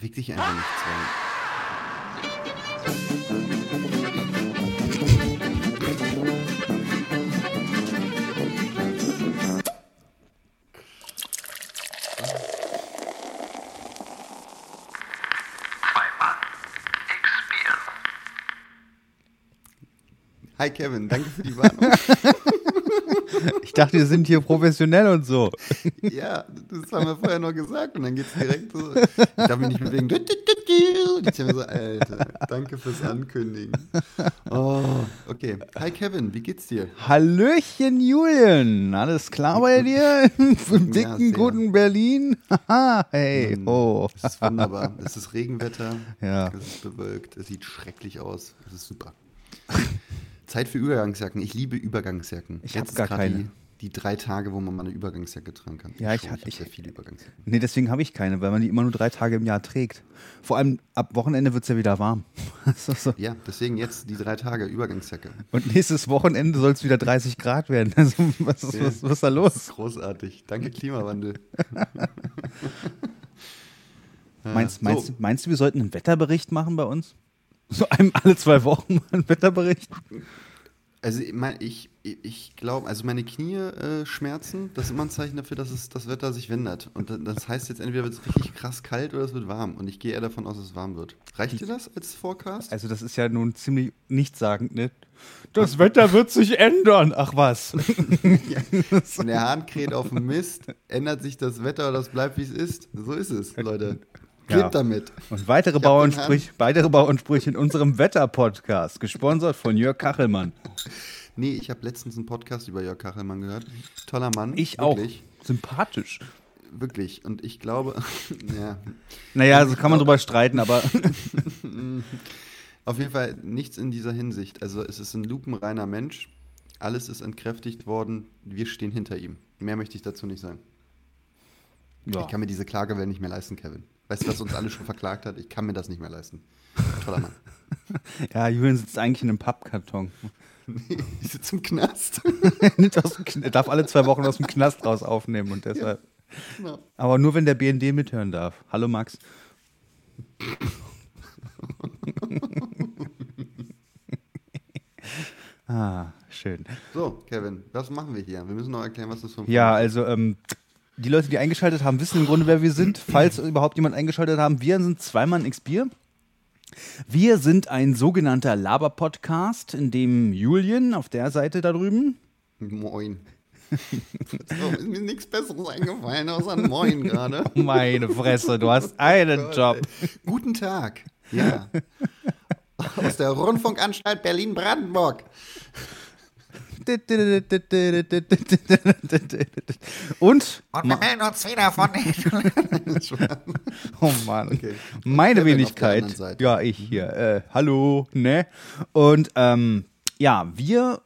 Beweg dich einfach nicht, Sven. Hi Kevin, danke für die Warnung. Ich dachte, wir sind hier professionell und so. ja, das haben wir vorher noch gesagt und dann geht's direkt so. Ich darf mich nicht bewegen. Und ich mir so, Alter, danke fürs Ankündigen. Oh, okay. Hi Kevin, wie geht's dir? Hallöchen, Julian. Alles klar bei dir? Im dicken, sehr. guten Berlin? Haha, hey, oh. Es ist wunderbar. Es ist Regenwetter. Ja. Es ist bewölkt. Es sieht schrecklich aus. Es ist super. Zeit für Übergangsjacken. Ich liebe Übergangsjacken. Ich hab ist gar gerade keine. Die, die drei Tage, wo man mal eine Übergangsjacke tragen kann. Ja, ich schon, ich, hab ich- sehr viele Übergangsjacken. Nee, deswegen habe ich keine, weil man die immer nur drei Tage im Jahr trägt. Vor allem ab Wochenende wird es ja wieder warm. So, so. Ja, deswegen jetzt die drei Tage Übergangsjacke. Und nächstes Wochenende soll es wieder 30 Grad werden. Also, was, ist, Ja. was, was ist da los? ist großartig. Danke, Klimawandel. Meinst, so. meinst, meinst du, wir sollten einen Wetterbericht machen bei uns? So einem alle zwei Wochen mal einen Wetterbericht? Also ich, ich, glaube, also meine Knie äh, schmerzen, das ist immer ein Zeichen dafür, dass es, das Wetter sich wendet. Und da- das heißt jetzt entweder wird es richtig krass kalt oder es wird warm. Und ich gehe eher davon aus, dass es warm wird. Reicht dir das als Forecast? Also das ist ja nun ziemlich nichtssagend, ne? Das Wetter wird sich ändern. Ach was. Wenn der Hahn kräht auf dem Mist, ändert sich das Wetter oder das bleibt, wie es ist. So ist es, Leute. Lebt Ja. damit. Und weitere Bauernsprüche, weitere Bauernsprüche in unserem Wetter-Podcast, gesponsert von Jörg Kachelmann. Nee, ich habe letztens einen Podcast über Jörg Kachelmann gehört. Toller Mann. Ich wirklich, auch. Sympathisch. Wirklich. Und ich glaube, ja, Naja, also kann man drüber streiten, aber Auf jeden Fall nichts in dieser Hinsicht. Also es ist ein lupenreiner Mensch. Alles ist entkräftigt worden. Wir stehen hinter ihm. Mehr möchte ich dazu nicht sagen. ja. Ich kann mir diese Klagewelle nicht mehr leisten, Kevin. Weißt du, was uns alle schon verklagt hat? Ich kann mir das nicht mehr leisten. Toller Mann. ja, Julian sitzt eigentlich in einem Pappkarton. Ich sitze im Knast. Er darf alle zwei Wochen aus dem Knast raus aufnehmen und deshalb. Genau. Aber nur wenn der BND mithören darf. Hallo Max. ah, schön. So, Kevin, was machen wir hier? Wir müssen noch erklären, was das für ein Ja, also ähm, die Leute, die eingeschaltet haben, wissen im Grunde, wer wir sind. Falls überhaupt jemand eingeschaltet haben, wir sind zweimal X Bier. Wir sind ein sogenannter Laber-Podcast, in dem Julian auf der Seite da drüben Moin. so, ist mir nichts Besseres eingefallen außer ein Moin gerade. Meine Fresse, du hast einen Gott, Job. Guten Tag. Ja. Aus der Rundfunkanstalt Berlin-Brandenburg. Und, Und wir melden uns wieder von den. oh Mann, Okay. meine Wenigkeit. Ja, ich hier. Äh, hallo, ne? Und ähm, ja, wir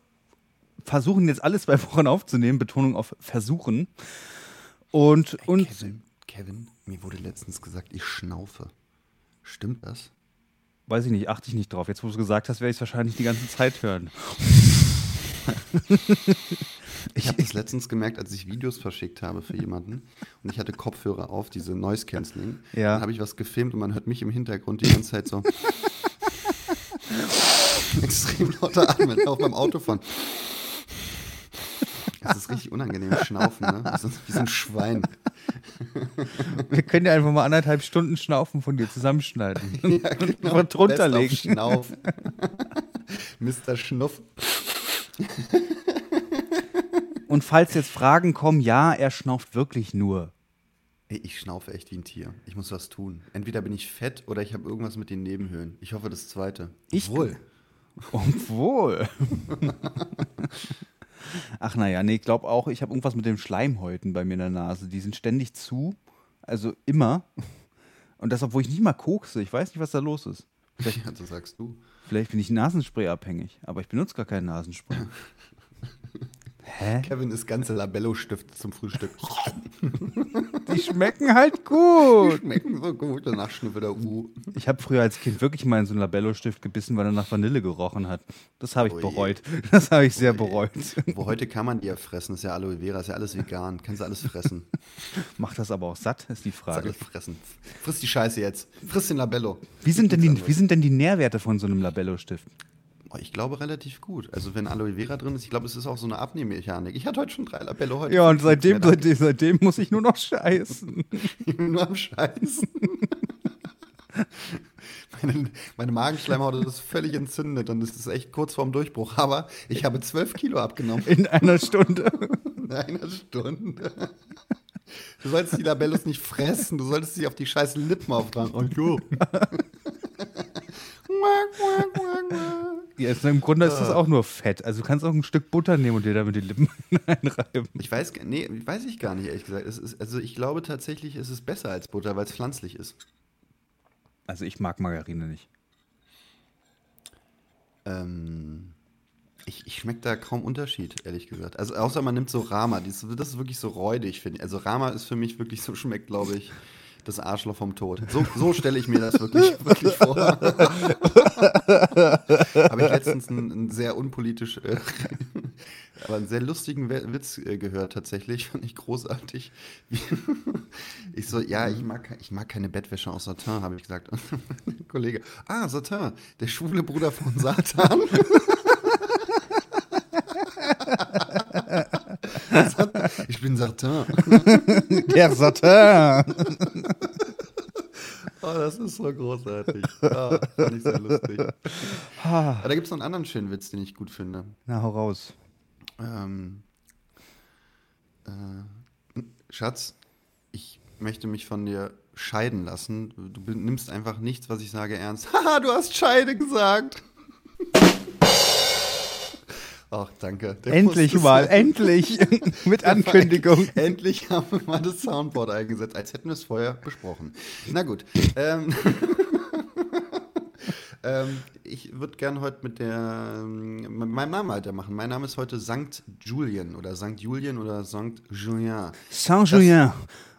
versuchen jetzt alle zwei Wochen aufzunehmen, Betonung auf versuchen. Und, und Kevin, Kevin, mir wurde letztens gesagt, ich schnaufe. Stimmt das? weiß ich nicht, achte ich nicht drauf. Jetzt, wo du es gesagt hast, werde ich es wahrscheinlich die ganze Zeit hören. Ich habe das letztens gemerkt, als ich Videos verschickt habe für jemanden und ich hatte Kopfhörer auf, diese Noise Cancelling. Ja. Dann habe ich was gefilmt und man hört mich im Hintergrund die ganze Zeit so extrem lauter atmen, auch beim Autofahren. Das ist richtig unangenehm, Schnaufen, ne? Wie so, wie so ein Schwein. Wir können ja einfach mal anderthalb Stunden Schnaufen von dir zusammenschneiden. Ja, genau. Einfach drunter Best auf legen. Schnauf. Mr. Schnuff. Und falls jetzt Fragen kommen, ja, er schnauft wirklich nur. Ey, ich schnaufe echt wie ein Tier. Ich muss was tun. Entweder bin ich fett oder ich habe irgendwas mit den Nebenhöhlen. Ich hoffe das zweite. Ich- Obwohl. Obwohl. Ach naja, nee, ich glaube auch, ich habe irgendwas mit den Schleimhäuten bei mir in der Nase. Die sind ständig zu, also immer. Und das, obwohl ich nicht mal kokse. Ich weiß nicht, was da los ist. Vielleicht, Ja, so sagst du. Vielleicht bin ich Nasenspray abhängig, aber ich benutze gar kein Nasenspray. Hä? Kevin isst ganze Labello-Stifte zum Frühstück. Die schmecken halt gut. Schmecken so gut. Danach schnüffelt er Uh. Ich habe früher als Kind wirklich mal in so einen Labello-Stift gebissen, weil er nach Vanille gerochen hat. Das habe ich Ui. bereut. Das habe ich sehr bereut. Wo heute kann man die ja fressen. Das ist ja Aloe Vera, ist ja alles vegan. Kannst du alles fressen. Macht das aber auch satt, ist die Kannst Frage. alles fressen. Friss die Scheiße jetzt. Friss den Labello. Wie sind, denn die, wie sind denn die Nährwerte von so einem Labello-Stift? Oh, Ich glaube relativ gut. Also wenn Aloe Vera drin ist, ich glaube, es ist auch so eine Abnehmmechanik. Ich hatte heute schon drei Labello heute. Ja, und seitdem, seitdem, seitdem muss ich nur noch scheißen. Ich bin nur am Scheißen. Meine, meine Magenschleimhaut ist völlig entzündet und es ist echt kurz vorm Durchbruch. Aber ich habe zwölf Kilo abgenommen In einer Stunde. in einer Stunde. Du solltest die Labellos nicht fressen, du solltest sie auf die scheiß Lippen auftragen. Oh jo. Ja, also Im Grunde ist das auch nur Fett. Also du kannst auch ein Stück Butter nehmen und dir damit die Lippen einreiben. Ich weiß, gar- nee, weiß ich gar nicht, ehrlich gesagt. Es ist, also ich glaube tatsächlich, es ist besser als Butter, weil es pflanzlich ist. Also ich mag Margarine nicht. Ähm, ich ich schmecke da kaum Unterschied, ehrlich gesagt. Also außer man nimmt so Rama, das, ist- das ist wirklich so räudig, finde ich. Also Rama ist für mich wirklich so, schmeckt, glaube ich, das Arschloch vom Tod. So, so stelle ich mir das wirklich, wirklich vor. Habe ich letztens einen, einen sehr unpolitisch, äh, aber einen sehr lustigen Witz äh, gehört tatsächlich, fand ich großartig. Ich so, ja, ich mag, ich mag keine Bettwäsche aus Satin, habe ich gesagt. Und mein Kollege, ah, Satin, der schwule Bruder von Satan. Ich bin Satin. Der Satin. Oh, das ist so großartig. Ah, fand ich sehr lustig. Aber da gibt es noch einen anderen schönen Witz, den ich gut finde. Na, hau raus. Ähm, äh, Schatz, ich möchte mich von dir scheiden lassen. Du nimmst einfach nichts, was ich sage, ernst. Haha, du hast Scheide gesagt. Ach, danke. Der Endlich mal, endlich. Mit Ankündigung. Endlich haben wir mal das Soundboard eingesetzt, als hätten wir es vorher besprochen. Na gut. Ähm, ähm, ich würde gerne heute mit der ähm, mit meinem Namen weitermachen. Mein Name ist heute Sankt Julien oder Sankt Julien oder Sankt Julien. Saint-Julien.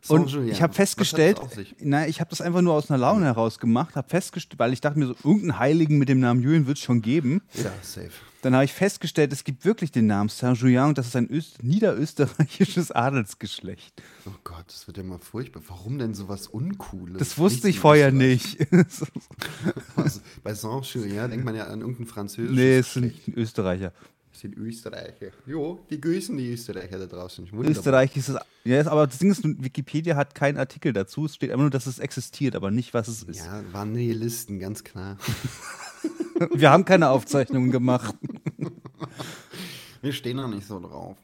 Und ich habe festgestellt, nein, ich habe das einfach nur aus einer Laune heraus gemacht, habe festgestellt, weil ich dachte mir so, irgendeinen Heiligen mit dem Namen Julien wird es schon geben. Ja, safe. Dann habe ich festgestellt, es gibt wirklich den Namen Saint-Julien und das ist ein Öst niederösterreichisches Adelsgeschlecht. Oh Gott, das wird ja mal furchtbar. Warum denn sowas Uncooles? Das wusste ich vorher nicht. Also, bei Saint-Julien denkt man ja an irgendein französisches nee, es Geschlecht. sind Österreicher. Das sind Österreicher. Jo, die grüßen die Österreicher da draußen. Wunderbar. Österreich ist es. Ja, aber das Ding ist, Wikipedia hat keinen Artikel dazu. Es steht einfach nur, dass es existiert, aber nicht, was es ist. Ja, waren Nihilisten, ganz klar. Wir haben keine Aufzeichnungen gemacht. Wir stehen da nicht so drauf.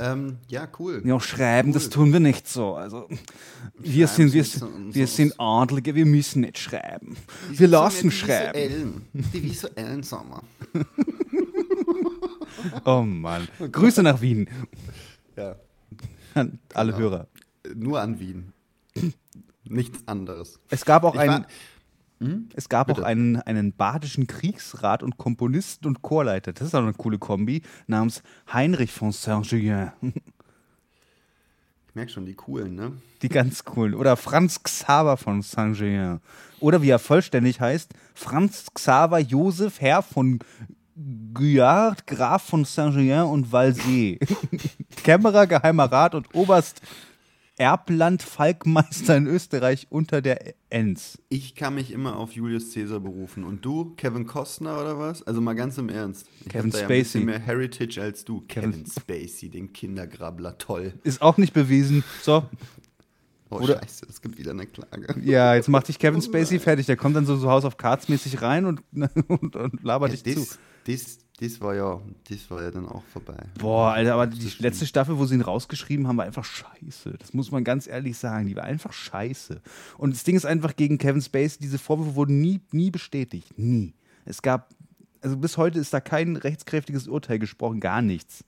ähm, ja, cool. Ja, schreiben, das Cool. tun wir nicht so. Also, wir Schreiben sind, wir, so wir so. sind Adlige, wir müssen nicht schreiben. Wir lassen schreiben. Die visuellen, die visuellen Sommer. Oh Mann. Grüße nach Wien Ja. an alle Genau. Hörer. Nur an Wien. Nichts anderes. Es gab auch Ich einen. war- Es gab Bitte. auch einen, einen badischen Kriegsrat und Komponisten und Chorleiter, das ist auch eine coole Kombi, namens Heinrich von Saint-Julien. Ich merke schon, die coolen, ne? Die ganz coolen. Oder Franz Xaver von Saint-Julien. Oder wie er vollständig heißt, Franz Xaver Josef Herr von Guyard, Graf von Saint-Julien und Valsee. Kämmerer, Geheimer Rat und Oberst Erbland Falkmeister in Österreich unter der Enns. Ich kann mich immer auf Julius Caesar berufen. Und du, Kevin Costner oder was? Also mal ganz im Ernst. Ich Kevin da ja ein bisschen Spacey. mehr Heritage als du. Kevin- Kevin, Spacey, den Kindergrabler. Toll. Ist auch nicht bewiesen. So, Oh, Oder- scheiße, es gibt wieder eine Klage. ja, jetzt macht dich Kevin Spacey fertig. Der kommt dann so, so House of Cards mäßig rein und, und, und labert dich zu. Das, das, war ja, das war ja dann auch vorbei. Boah, Alter, aber die letzte Staffel, wo sie ihn rausgeschrieben haben, war einfach scheiße. Das muss man ganz ehrlich sagen. Die war einfach scheiße. Und das Ding ist einfach gegen Kevin Spacey, diese Vorwürfe wurden nie, nie bestätigt. Nie. Es gab, also bis heute ist da kein rechtskräftiges Urteil gesprochen, gar nichts.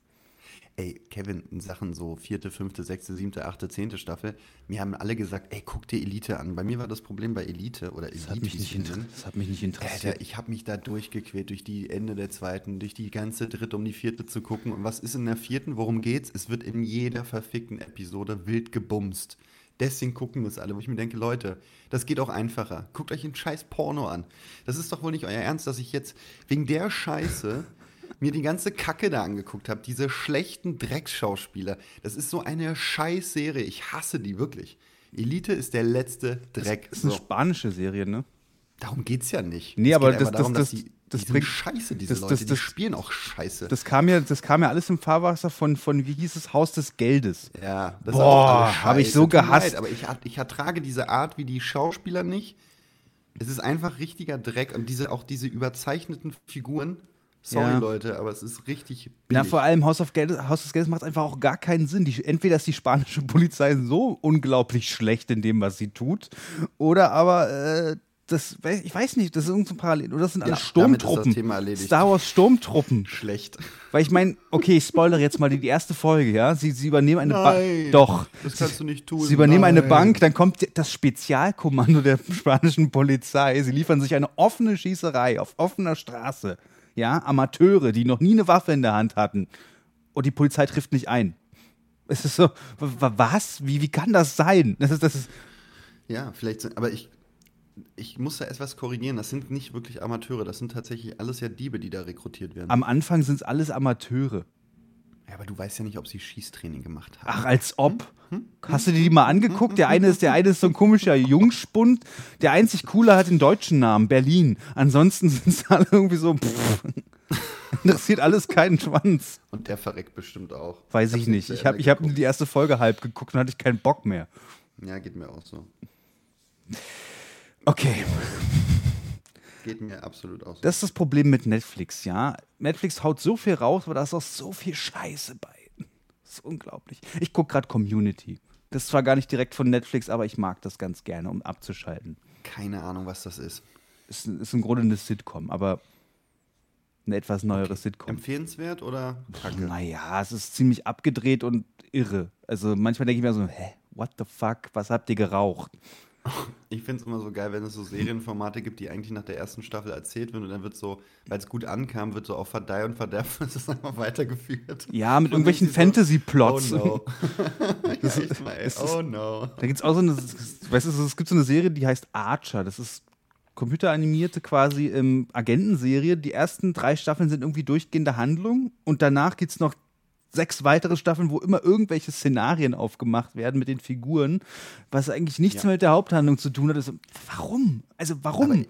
Ey, Kevin, in Sachen so vierte, fünfte, sechste, siebte, achte, zehnte Staffel, mir haben alle gesagt, ey, guck dir Elite an. Bei mir war das Problem bei Elite oder Das hat Elite, mich nicht, inter das hat mich nicht interessiert. Alter, ich habe mich da durchgequält durch die Ende der zweiten, durch die ganze dritte, um die vierte zu gucken. Und was ist in der vierten? Worum geht's? Es wird in jeder verfickten Episode wild gebumst. Deswegen gucken das alle, wo ich mir denke, Leute, das geht auch einfacher. Guckt euch ein scheiß Porno an. Das ist doch wohl nicht euer Ernst, dass ich jetzt wegen der Scheiße mir die ganze Kacke da angeguckt habe. Diese schlechten Drecksschauspieler. Das ist so eine Scheißserie. Ich hasse die wirklich. Elite ist der letzte Dreck. Das ist eine So. spanische Serie, ne? Darum geht's ja nicht. Nee, Es aber das- darum, das- dass die, das die sind bringt- scheiße, diese das- Leute. das- die das- spielen auch scheiße. Das kam ja, das kam ja alles im Fahrwasser von, von wie hieß es, Haus des Geldes. ja, das Boah, ist auch alles hab ich so gehasst. Leid, aber ich, ich ertrage diese Art wie die Schauspieler nicht. Es ist einfach richtiger Dreck und diese, auch diese überzeichneten Figuren. Sorry, Ja. Leute, aber es ist richtig Na, billig. vor allem Haus, of Geldes, Geldes macht einfach auch gar keinen Sinn. Die, entweder ist die spanische Polizei so unglaublich schlecht in dem, was sie tut, oder aber äh, das, ich weiß nicht, das ist irgendein Parallel. Oder das sind alles Ja, damit ist das Sturmtruppen. Thema erledigt. Star Wars Sturmtruppen. Schlecht. Weil ich meine, okay, ich spoilere jetzt mal die, erste Folge, ja. Sie, sie übernehmen eine Bank. Doch. das kannst du nicht tun. Sie übernehmen eine Nein. Bank, dann kommt das Spezialkommando der spanischen Polizei. Sie liefern sich eine offene Schießerei auf offener Straße. Ja, Amateure, die noch nie eine Waffe in der Hand hatten. Und die Polizei trifft nicht ein. Es ist so, was? Wie, wie kann das sein? Das ist, das ist, Ja, vielleicht aber ich, ich muss da etwas korrigieren. Das sind nicht wirklich Amateure, das sind tatsächlich alles ja Diebe, die da rekrutiert werden. am Anfang sind es alles Amateure. Ja, aber du weißt ja nicht, ob sie Schießtraining gemacht haben. Ach, als ob. Hast du dir die mal angeguckt? Der eine ist, der eine ist so ein komischer Jungspund. Der einzig coole hat den deutschen Namen, Berlin. Ansonsten sind es alle irgendwie so. Pff, interessiert alles keinen Schwanz. Und der verreckt bestimmt auch. Weiß ich hab's nicht. Ich habe ich hab die erste Folge halb geguckt und hatte ich keinen Bock mehr. Ja, geht mir auch so. Okay. Geht mir absolut auch so. Das ist das Problem mit Netflix, ja. Netflix haut so viel raus, aber da ist auch so viel Scheiße bei. Das ist unglaublich. Ich gucke gerade Community. Das ist zwar gar nicht direkt von Netflix, aber ich mag das ganz gerne, um abzuschalten. Keine Ahnung, was das ist. Ist, ist im Grunde eine Sitcom, aber eine etwas neuere Sitcom. Empfehlenswert oder kacke? Naja, es ist ziemlich abgedreht und irre. Also manchmal denke ich mir so, hä, what the fuck, was habt ihr geraucht? Ich finde es immer so geil, wenn es so Serienformate gibt, die eigentlich nach der ersten Staffel erzählt werden und dann wird so, weil es gut ankam, wird so auf Verdeih und Verderb ist es einfach weitergeführt. Ja, mit Und irgendwelchen ich so, Fantasy-Plots. Oh no. ja, echt mal, ey. das oh no. Da gibt es auch so eine, weißt du, es gibt so eine Serie, die heißt Archer. Das ist computeranimierte quasi ähm, Agentenserie. Die ersten drei Staffeln sind irgendwie durchgehende Handlung und danach gibt es noch sechs weitere Staffeln, wo immer irgendwelche Szenarien aufgemacht werden mit den Figuren, was eigentlich nichts Ja. mehr mit der Haupthandlung zu tun hat. Also, warum? Also warum? Aber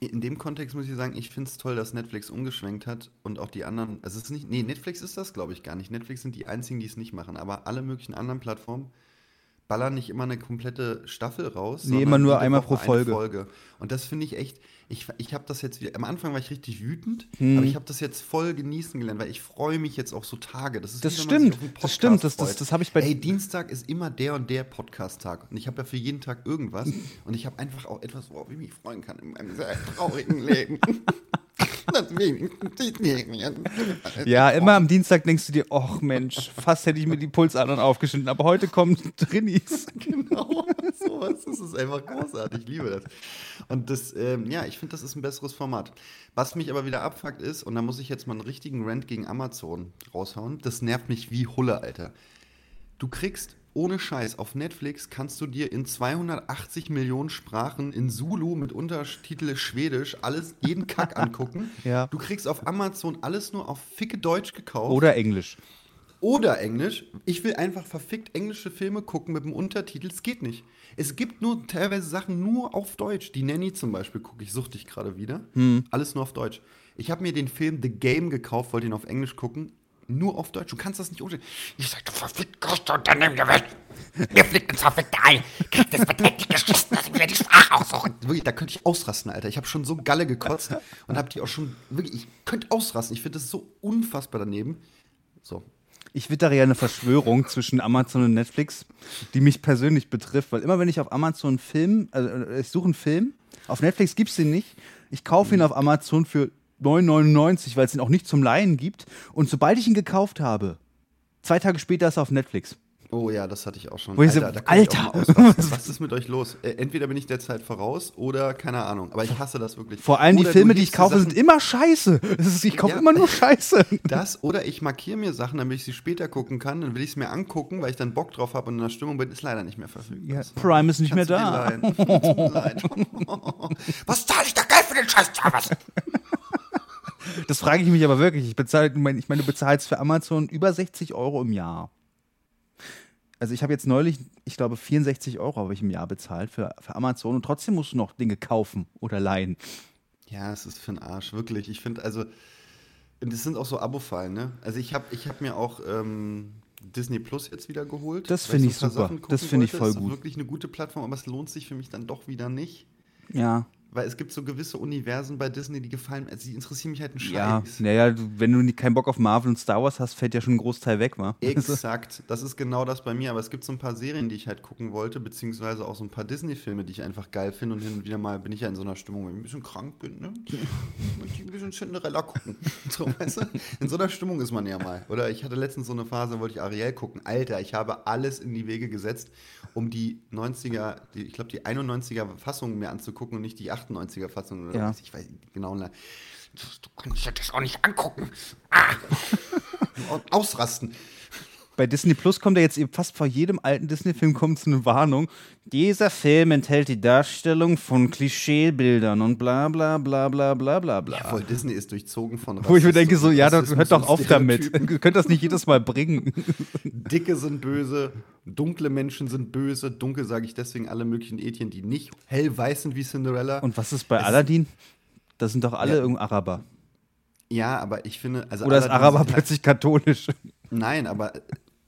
in dem Kontext muss ich sagen, ich finde es toll, dass Netflix umgeschwenkt hat und auch die anderen, also es ist nicht, nee, Netflix ist das, glaube ich, gar nicht. Netflix sind die einzigen, die es nicht machen, aber alle möglichen anderen Plattformen ballern nicht immer eine komplette Staffel raus. Nee, immer nur einmal pro Folge. Folge. Und das finde ich echt, ich, ich habe das jetzt wieder, am Anfang war ich richtig wütend, Hm. aber ich habe das jetzt voll genießen gelernt, weil ich freue mich jetzt auf so Tage. Das, ist Das stimmt, das stimmt, das- das- freut. das habe ich bei- Ey, Dienstag ist immer der und der Podcast-Tag. Und ich habe ja für jeden Tag irgendwas. und ich habe einfach auch etwas, worauf ich mich freuen kann in meinem sehr traurigen Leben. ja, immer am Dienstag denkst du dir, ach Mensch, fast hätte ich mir die Pulsadern aufgeschnitten, aber heute kommen Drinnies. Genau, sowas. Das ist einfach großartig. Ich liebe das. Und das, ähm, ja, ich finde, das ist ein besseres Format. Was mich aber wieder abfuckt ist, und da muss ich jetzt mal einen richtigen Rant gegen Amazon raushauen, das nervt mich wie Hulle, Alter. Du kriegst ohne Scheiß auf Netflix kannst du dir in 280 Millionen Sprachen in Zulu mit Untertitel Schwedisch alles jeden Kack angucken. Ja. Du kriegst auf Amazon alles nur auf ficke Deutsch gekauft Oder Englisch. oder Englisch. Ich will einfach verfickt englische Filme gucken mit dem Untertitel. Es geht nicht. Es gibt nur teilweise Sachen nur auf Deutsch. Die Nanny zum Beispiel gucke ich, suchte ich gerade wieder. Alles nur auf Deutsch. Ich habe mir den Film The Game gekauft, wollte ihn auf Englisch gucken. Nur auf Deutsch. Du kannst das nicht umstellen. Ich sag, du verfickt größte Unternehmen der Welt. Ihr fliegt ins verfickte Ei. Kriegt es verdreckig geschissen, dass ich mir die Sprache aussuchen. Wirklich, da könnte ich ausrasten, Alter. Ich habe schon so Galle gekotzt und habe die auch schon wirklich. Ich könnte ausrasten. Ich finde das so unfassbar daneben. So. Ich wittere ja eine Verschwörung zwischen Amazon und Netflix, die mich persönlich betrifft, weil immer wenn ich auf Amazon einen Film, also äh, ich suche einen Film, auf Netflix gibt es den nicht, ich kaufe ihn auf Amazon für 9,99, weil es ihn auch nicht zum Leihen gibt und sobald ich ihn gekauft habe, Zwei Tage später ist er auf Netflix. Oh ja, das hatte ich auch schon. Wo ich so, Alter! was ist mit euch los? Äh, Entweder bin ich der Zeit voraus oder keine Ahnung. Aber ich hasse das wirklich. Vor allem die Oder du Filme, die ich kaufe, Sachen- sind immer scheiße. Ist, ich kaufe Ja. immer nur Scheiße. Das oder ich markiere mir Sachen, damit ich sie später gucken kann. Dann will ich es mir angucken, weil ich dann Bock drauf habe und in der Stimmung bin. Ist leider nicht mehr verfügbar. Ja, Prime ist nicht mehr Kannst du da. dir leihen. Tut mir leid. Was zahle ich da Geld für den Scheiß-Service? Das frage ich mich aber wirklich. Ich, bezahle, ich meine, du bezahlst für Amazon über 60 Euro im Jahr. Also ich habe jetzt neulich, ich glaube 64 Euro habe ich im Jahr bezahlt für, für Amazon und trotzdem musst du noch Dinge kaufen oder leihen. Ja, es ist für den Arsch, wirklich. Ich finde, also, und das sind auch so Abo-Fallen, ne? Also ich habe ich hab mir auch ähm, Disney Plus jetzt wieder geholt. Das finde ich super. Das finde ich voll Es ist gut. wirklich eine gute Plattform, aber es lohnt sich für mich dann doch wieder nicht. Ja. Weil es gibt so gewisse Universen bei Disney, die gefallen, also die interessieren mich halt einen Ja, Scheiß. naja, du- wenn du nicht- keinen Bock auf Marvel und Star Wars hast, fällt ja schon ein Großteil weg, wa? Exakt, das ist genau das bei mir. Aber es gibt so ein paar Serien, die ich halt gucken wollte, beziehungsweise auch so ein paar Disney-Filme, die ich einfach geil finde. Und hin und wieder mal bin ich ja in so einer Stimmung, wenn ich ein bisschen krank bin, ne? Möchte ich ein bisschen Cinderella gucken. So, weißt du? In so einer Stimmung ist man ja mal. Oder ich hatte letztens so eine Phase, wollte ich Ariel gucken. Alter, ich habe alles in die Wege gesetzt, um die 90er, die, ich glaube die 91er Fassung mir anzugucken und nicht die 98er Fassung. Oder Ja. was, ich weiß nicht genau. Du kannst dir das auch nicht angucken. Ah, Ausrasten. Bei Disney Plus kommt ja jetzt eben fast vor jedem alten Disney-Film kommt eine Warnung. Dieser Film enthält die Darstellung von Klischeebildern und bla bla bla bla bla bla bla. Ja, voll, Disney ist durchzogen von Wo ich mir Rassismus- denke, so, ja, Rassismus hört doch auf damit. Ihr könnt das nicht jedes Mal bringen. Dicke sind böse, dunkle Menschen sind böse. Dunkel sage ich deswegen alle möglichen Etien, die nicht hellweiß sind wie Cinderella. Und was ist bei Es- Aladdin? Das sind doch alle Ja. irgendein Araber. ja, aber ich finde, also Oder ist Araber halt- plötzlich katholisch? Nein, aber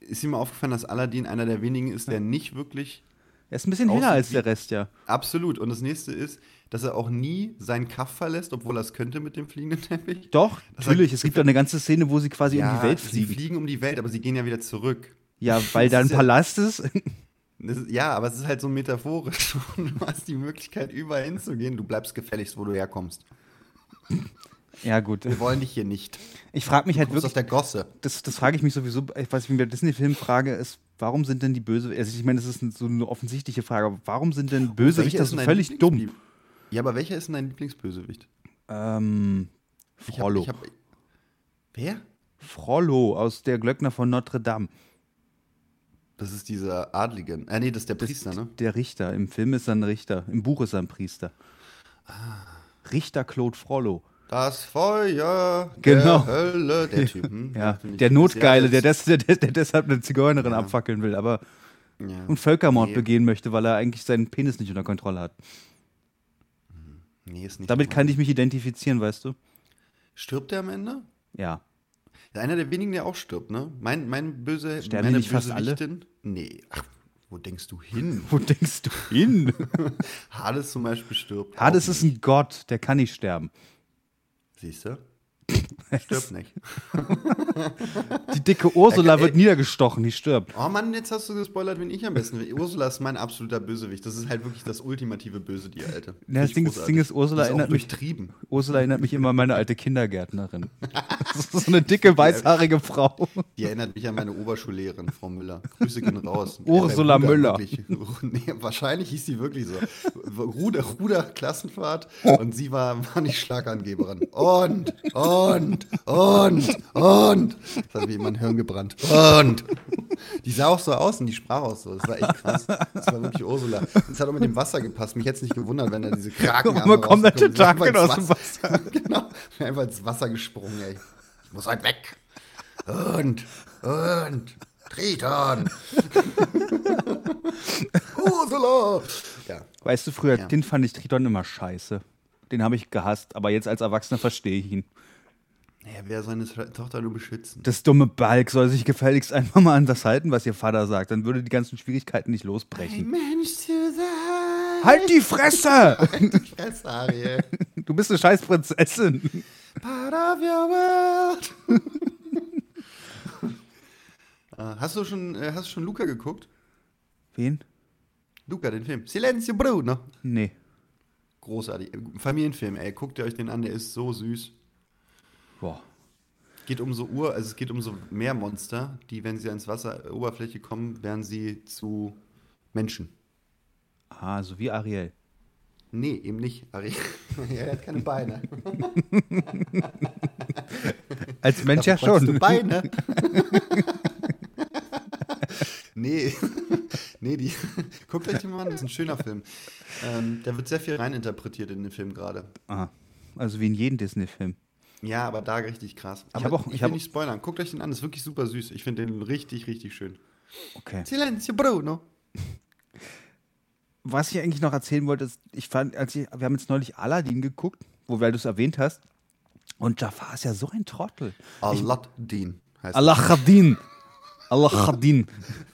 ist ihm aufgefallen, dass Aladdin einer der wenigen ist, der nicht wirklich Er ist ein bisschen heller als der Rest, ja. absolut. Und das nächste ist, dass er auch nie seinen Kaff verlässt, obwohl er es könnte mit dem fliegenden Teppich. Doch, Das natürlich. Es gibt doch eine ganze Szene, wo sie quasi um die Welt sie fliegen. fliegen um die Welt, aber sie gehen ja wieder zurück. Ja, weil da ein ja- Palast ist. Ist, ja, aber es ist halt so metaphorisch. Du hast die Möglichkeit, überall hinzugehen. Du bleibst gefälligst, wo du herkommst. Ja, gut. Wir wollen dich hier nicht. Ich frage mich Du halt aus wirklich, der Gosse. das, das frage ich mich sowieso, ich weiß, wenn ich bei Disney-Filmen frage, ist, warum sind denn die Böse, also ich meine, das ist so eine offensichtliche Frage, aber warum sind denn Bösewichter ist so völlig dumm? Ja, aber welcher ist denn dein Lieblingsbösewicht? Ähm, Ich hab- Frollo. ich hab- wer? Frollo aus der Glöckner von Notre Dame. Das ist dieser Adlige. Äh, nee, das ist der Priester, ne? Der Richter. Im Film ist er ein Richter. Im Buch ist er ein Priester. Ah. Richter Claude Frollo. Das Feuer Genau. der Hölle. Der Typ. Hm? Ja, der Notgeile, der, das, der, der, deshalb eine Zigeunerin Ja. abfackeln will, aber ja. und Völkermord Nee. begehen möchte, weil er eigentlich seinen Penis nicht unter Kontrolle hat. Nee, ist nicht Damit so. kann ich mich identifizieren, weißt du? Stirbt der am Ende? Ja. Einer der wenigen, der auch stirbt, ne? Mein, mein böse. Sterben meine nicht fast alle? Nee. Ach, wo denkst du hin? Wo denkst du hin? Hades zum Beispiel stirbt. Hades ist ein Gott, der kann nicht sterben. Siehst du? Stirbt nicht. Die dicke Ursula Ey, wird niedergestochen, die stirbt. Oh Mann, jetzt hast du gespoilert, wen ich am besten will. Ursula ist mein absoluter Bösewicht. Das ist halt wirklich das ultimative Böse, die Alte. Ja, das Ding das Ding ist. Ursula ist erinnert mich-. Ursula erinnert mich immer an meine alte Kindergärtnerin. Das ist so eine dicke, weißhaarige Frau. Die erinnert mich an meine Oberschullehrerin, Frau Müller. Grüße gehen raus. Ursula Ruder, Müller. Wirklich. Nee, wahrscheinlich hieß sie wirklich so. Ruder, Ruder Klassenfahrt und sie war, war nicht Schlagangeberin. Und, und, und, und. Das hat mir immer ein Hirn gebrannt. Und. Die sah auch so aus und die sprach auch so. Das war echt krass. Das war wirklich Ursula. Das hat auch mit dem Wasser gepasst. Mich hätte es nicht gewundert, wenn da diese Kraken Immer kommen da Tentakeln aus dem Wasser. genau. Wäre einfach ins Wasser gesprungen, ey. Ich muss halt weg. Und, und, Triton. Ursula. Ja, Weißt du, früher, Ja. den fand ich Triton immer scheiße. Den habe ich gehasst, aber jetzt als Erwachsener verstehe ich ihn. Er will seine Tochter nur beschützen. Das dumme Balk soll sich gefälligst einfach mal an das halten, was ihr Vater sagt. Dann würde die ganzen Schwierigkeiten nicht losbrechen. Mensch zu sein. Halt die Fresse! Fresse, Ariel. Du bist eine scheiß Prinzessin. Part of your world. Äh, hast du schon, äh, hast du schon Luca geguckt? Wen? Luca, den Film. Silenzio Bruno. Nee. Großartig. Familienfilm, ey. Guckt ihr euch den an, der ist so süß. Boah. geht um so Ur, also es geht um so Meermonster, die, wenn sie ans Wasseroberfläche kommen, werden sie zu Menschen. Ah, so wie Ariel. Nee, eben nicht. Ari er hat keine Beine. Als Mensch ja schon. Du Beine. nee, nee, die. Guckt euch den mal an, das ist ein schöner Film. Ähm, da wird sehr viel reininterpretiert in den Film gerade. Ah, also wie in jedem Disney-Film. Ja, aber da richtig krass. Aber hab auch- ich ich will nicht spoilern. Guckt euch den an, das ist wirklich super süß. Ich finde den richtig, richtig schön. Okay. Silenzio Bruno. Was ich eigentlich noch erzählen wollte, ist, ich fand, als ich, wir haben jetzt neulich Aladdin geguckt, wo weil du es erwähnt hast. Und Jafar ist ja so ein Trottel. Aladdin heißt Aladdin. Aladdin.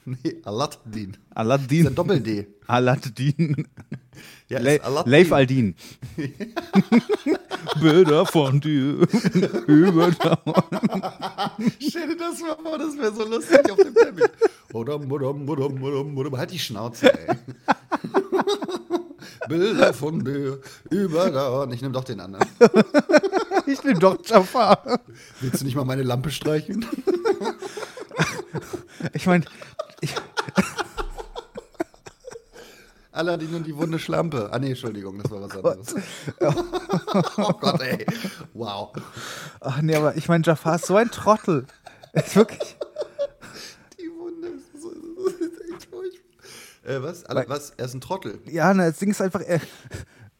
Nee, Aladdin. Ist ein Aladdin. Doppel-D. Aladdin. Ja, Aladdin. Leif Aldin. Bilder von dir. Über Stell dir das mal vor, das wäre so lustig auf dem Teppich. Bodum, bodum, bodum, bodum. Halt die Schnauze, ey. Bilder von dir über da. Ich nehme doch den anderen. Ich bin doch Jafar. Willst du nicht mal meine Lampe streichen? Ich meine, Aladdin und die wunde Schlampe. Ah, nee, Entschuldigung, das war was anderes. oh Gott, ey. Wow. ach nee, aber ich meine, Jafar ist so ein Trottel. Ist wirklich. Die Wunde ist, so, ist echt furchtbar. Äh, was? Weil- was? Er ist ein Trottel. Ja, na, das Ding ist einfach, er,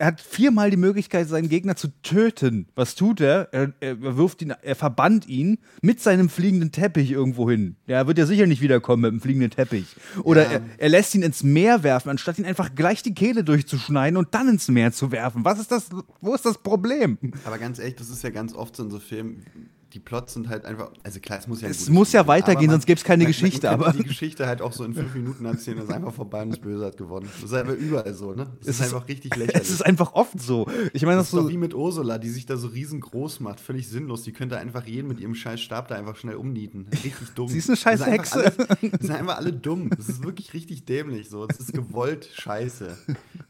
er hat viermal die Möglichkeit, seinen Gegner zu töten. Was tut er? Er, er wirft ihn, er verbannt ihn mit seinem fliegenden Teppich irgendwo hin. Er wird ja sicher nicht wiederkommen mit dem fliegenden Teppich. Oder Ja. er, er lässt ihn ins Meer werfen, anstatt ihn einfach gleich die Kehle durchzuschneiden und dann ins Meer zu werfen. Was ist das? Wo ist das Problem? Aber ganz ehrlich, das ist ja ganz oft so in so Filmen. Die Plots sind halt einfach, also klar, es muss ja Es muss ja weitergehen, man- sonst gäb's keine man- Geschichte, Man aber- die Geschichte halt auch so in fünf Minuten erzählen, das ist einfach vorbei und das Böse hat gewonnen. Das ist einfach überall so, ne? Es ist einfach richtig lächerlich. Es ist einfach oft so. Ich meine, Das das ist so. wie mit Ursula, die sich da so riesengroß macht, völlig sinnlos. Die könnte einfach jeden mit ihrem scheiß Stab da einfach schnell umnieten. Richtig dumm. Sie ist eine scheiß Das Hexe. Die sind einfach alle dumm. Das ist wirklich richtig dämlich so. Das ist gewollt scheiße.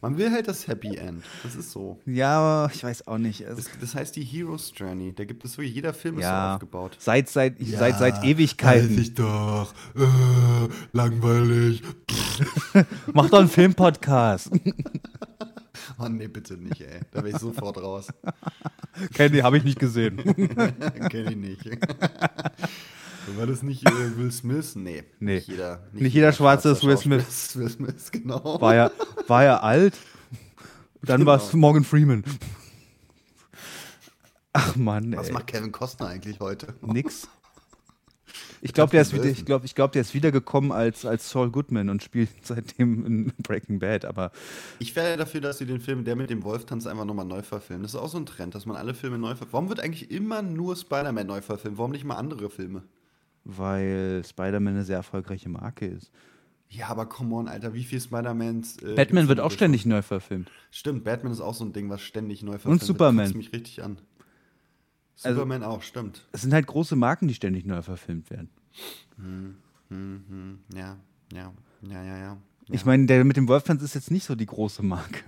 Man will halt das Happy End. Das ist so. Ja, aber ich weiß auch nicht. Es, Das, das heißt die Hero's Journey. Da gibt es wirklich, jeder Film ist so ja, aufgebaut. seit, seit, seit, seit Ewigkeiten. ich doch. Äh, langweilig. Mach doch einen Filmpodcast. Oh nee, bitte nicht, ey. Da wäre ich sofort raus. Kenny, habe ich nicht gesehen. Kenn ich nicht. War das nicht äh, Will Smith? Nee. Nee. Nicht jeder, Nicht jeder Schwarze ist Will ist Will Smith, genau. War er, war er alt? Dann war es Genau. Morgan Freeman. Ach Mann, Was macht Kevin Costner eigentlich heute? Nix. Ich glaube, der, ist dachte, wieder- ich glaub, ich glaub, der ist wiedergekommen als, als Saul Goodman und spielt seitdem in Breaking Bad. Aber Ich wäre dafür, dass sie den Film, der mit dem Wolf-Tanz, einfach nochmal neu verfilmen. Das ist auch so ein Trend, dass man alle Filme neu verfilmt. Warum wird eigentlich immer nur Spider-Man neu verfilmt? Warum nicht mal andere Filme? weil Spider-Man eine sehr erfolgreiche Marke ist. Ja, aber come on, Alter, wie viel Spider-Mans. Äh, Batman wird auch ständig neu verfilmt. Stimmt, Batman ist auch so ein Ding, was ständig neu verfilmt wird. Superman. Kotzt mich richtig an. Also- Superman auch, stimmt. Es sind halt große Marken, die ständig neu verfilmt werden. Mhm, ja, ja, ja, ja, ja. Ich meine, der mit dem Wolftanz ist jetzt nicht so die große Marke.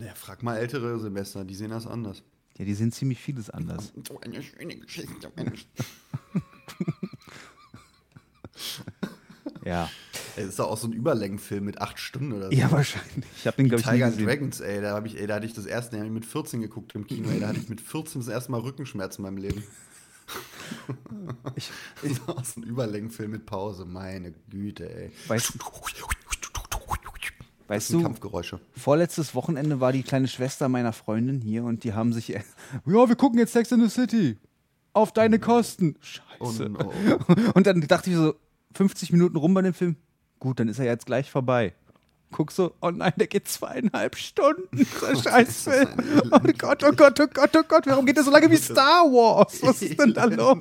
Ja, frag mal ältere Semester, die sehen das anders. Ja, die sind ziemlich vieles anders. So eine schöne Geschichte, Mensch. Ja. Ey, das ist doch auch so ein Überlängenfilm mit acht Stunden oder so. Ja, wahrscheinlich. Ich habe den, glaube ich, Tiger and gesehen. Dragons, ey, da, hab ich, ey, da hatte ich das erste, hab ich mit 14 geguckt im Kino, ey, da hatte ich mit 14 das erste Mal Rückenschmerzen in meinem Leben. Ich, Das ist auch so ein Überlängenfilm mit Pause, meine Güte, ey. Weißt, weißt du, Kampfgeräusche. vorletztes Wochenende war die kleine Schwester meiner Freundin hier und die haben sich. Ja, wir gucken jetzt Sex in the City. Auf deine Kosten. Oh, Scheiße. no. Und dann dachte ich so, 50 Minuten rum bei dem Film. Gut, dann ist er jetzt gleich vorbei. Guck so, oh nein, der geht zweieinhalb Stunden. Dieser Scheißfilm. Oh Gott, oh Gott, oh Gott, oh Gott, warum geht der so lange wie Star Wars? Was ist denn da los?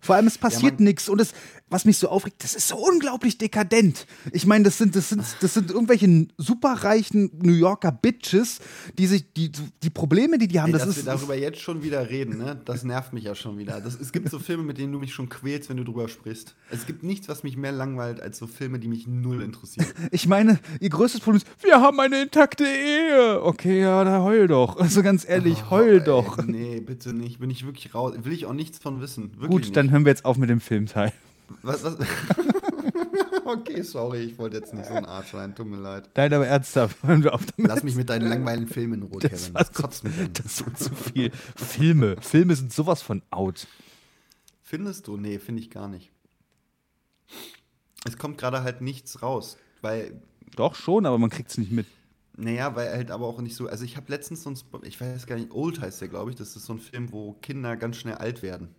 Vor allem, es passiert man- nichts und es, was mich so aufregt, das ist so unglaublich dekadent. Ich meine, das sind, das sind, das sind irgendwelche superreichen New Yorker Bitches, die sich, die, die Probleme, die die haben, Ey, das dass ist. wir darüber jetzt schon wieder reden, ne? Das nervt mich ja schon wieder. Das, es gibt so Filme, mit denen du mich schon quälst, wenn du drüber sprichst. Es gibt nichts, was mich mehr langweilt, als so Filme, die mich null interessieren. Ich meine, ihr größtes Problem ist, wir haben eine intakte Ehe. Okay, ja, da heul doch. Also ganz ehrlich, heul Ey, doch. Nee, bitte nicht. Bin ich wirklich raus. Will ich auch nichts von wissen. Wirklich Gut, nicht. dann hören wir jetzt auf mit dem Filmteil. Was, was? okay, sorry, ich wollte jetzt nicht so ein Arsch sein. Tut mir leid. Nein, aber ernsthaft, hören wir auf damit. Lass mich mit deinen langweiligen Filmen in Ruhe, Das Kevin. war so- Kotzt an. Das ist zu viel. Filme. Filme sind sowas von out. Findest du? Nee, finde ich gar nicht. Es kommt gerade halt nichts raus. Weil, Doch schon, aber man kriegt es nicht mit. naja, weil halt aber auch nicht so. Also, ich habe letztens so ein. Ich weiß gar nicht, Old heißt der, glaube ich. Das ist so ein Film, wo Kinder ganz schnell alt werden.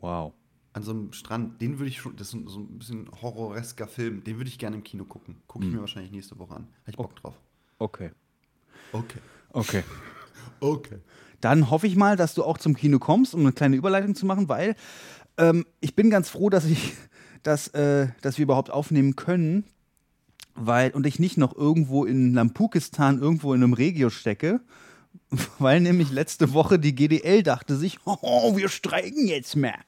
Wow. An so einem Strand. Den würde ich schon. Das ist so- ein bisschen horroresker Film. Den würde ich gerne im Kino gucken. Gucke ich mir wahrscheinlich nächste Woche an. Habe ich Bock drauf. Okay. Okay. Okay. Okay. Dann hoffe ich mal, dass du auch zum Kino kommst, um eine kleine Überleitung zu machen, weil ähm, ich bin ganz froh, dass ich, dass, äh, dass wir überhaupt aufnehmen können, weil und ich nicht noch irgendwo in Lampukistan irgendwo in einem Regio stecke, weil nämlich letzte Woche die GDL dachte sich, oh, wir streiken jetzt mehr.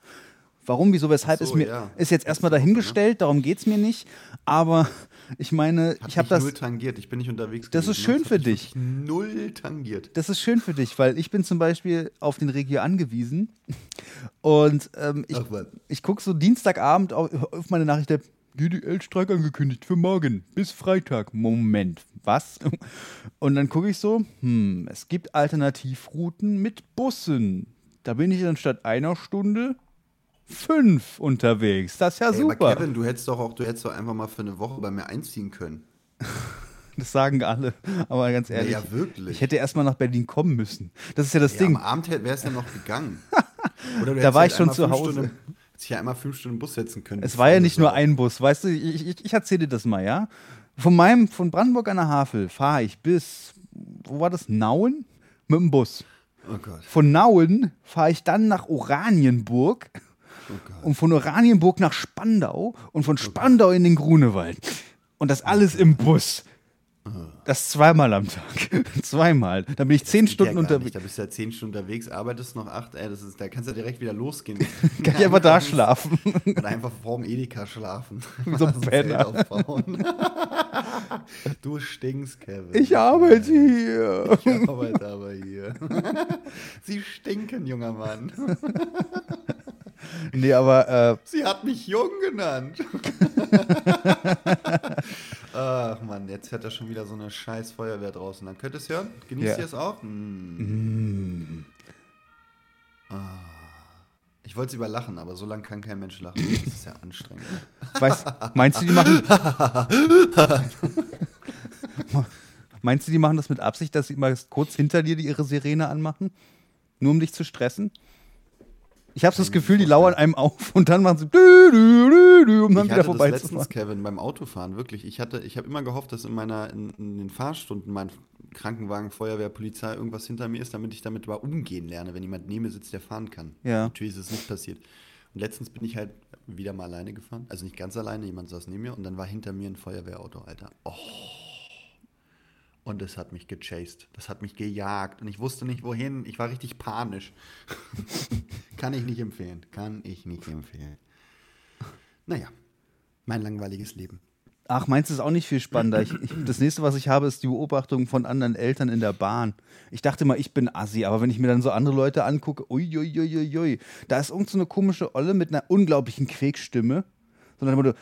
Warum, wieso, weshalb so, ist mir ja. ist jetzt erstmal ne? dahingestellt, darum geht es mir nicht. Aber ich meine, Hat ich habe das. null tangiert. Ich bin nicht unterwegs. Das ist gewesen, schön ne? Das für dich. Null tangiert. Das ist schön für dich, weil ich bin zum Beispiel auf den Regio angewiesen und ähm, ich, Ach, ich gucke so Dienstagabend auf, auf meine Nachricht, der GDL-Streik angekündigt für morgen bis Freitag. Moment, was? Und dann gucke ich so, hm, es gibt Alternativrouten mit Bussen. Da bin ich dann statt einer Stunde fünf unterwegs. Das ist ja Ey, super. aber Kevin, du hättest doch auch, du hättest doch einfach mal für eine Woche bei mir einziehen können. Das sagen alle. Aber ganz ehrlich, ja, wirklich. ich hätte erst mal nach Berlin kommen müssen. Das ist ja das Ja, Ding. am Abend wäre es ja noch gegangen. Oder du Da war hättest ich schon zu Hause. Stunden- Hättest ja einmal fünf Stunden Bus setzen können. Es war ja nicht nur ein Bus, weißt du, ich, ich, ich erzähle dir das mal, ja. Von meinem, von Brandenburg an der Havel fahre ich bis, wo war das, Nauen? Mit dem Bus. Oh Gott. Von Nauen fahre ich dann nach Oranienburg Oh und von Oranienburg nach Spandau und von Spandau in den Grunewald. Und das alles im Bus. Das zweimal am Tag. zweimal. Dann bin ich zehn Geht Stunden ja unterwegs. Da bist du ja zehn Stunden unterwegs, arbeitest noch acht, ey, das ist, da kannst du ja direkt wieder losgehen. Kann ich einfach da schlafen. Oder einfach vorm Edeka schlafen. So ein Penner. du stinkst, Kevin. Ich arbeite hier. Ich arbeite aber hier. Sie stinken, junger Mann. Nee, aber äh, Sie hat mich jung genannt. Ach Mann, jetzt fährt da schon wieder so eine scheiß Feuerwehr draußen. Dann könnt ihr es hören? Genießt Ja. ihr es auch? Mm. Ah. Ich wollte es überlachen, aber so lange kann kein Mensch lachen. Das ist ja anstrengend. Weißt, meinst du, die machen. meinst du, die machen das mit Absicht, dass sie mal kurz hinter dir ihre Sirene anmachen? Nur um dich zu stressen? Ich habe so das Gefühl, die lauern einem auf und dann machen sie. dü, dü, dü, dü, Um dann ich wieder hatte das vorbeizufahren. letztens, Kevin, beim Autofahren, wirklich. Ich hatte, ich habe immer gehofft, dass in meiner, in, in den Fahrstunden mein Krankenwagen, Feuerwehr, Polizei irgendwas hinter mir ist, damit ich damit mal umgehen lerne, wenn jemand neben mir sitzt, der fahren kann. Ja. Natürlich ist es nicht passiert. Und letztens bin ich halt wieder mal alleine gefahren. Also nicht ganz alleine, jemand saß neben mir und dann war hinter mir ein Feuerwehrauto, Alter. Oh. Und das hat mich gechased. Das hat mich gejagt. Und ich wusste nicht, wohin. Ich war richtig panisch. Kann ich nicht empfehlen. Kann ich nicht empfehlen. Naja, mein langweiliges Leben. Ach, meinst du, ist auch nicht viel spannender? Ich, ich, das nächste, was ich habe, ist die Beobachtung von anderen Eltern in der Bahn. Ich dachte mal, ich bin assi, aber wenn ich mir dann so andere Leute angucke, uiuiuiui, da ist irgend so eine komische Olle mit einer unglaublichen Quäkstimme. Sondern immer so,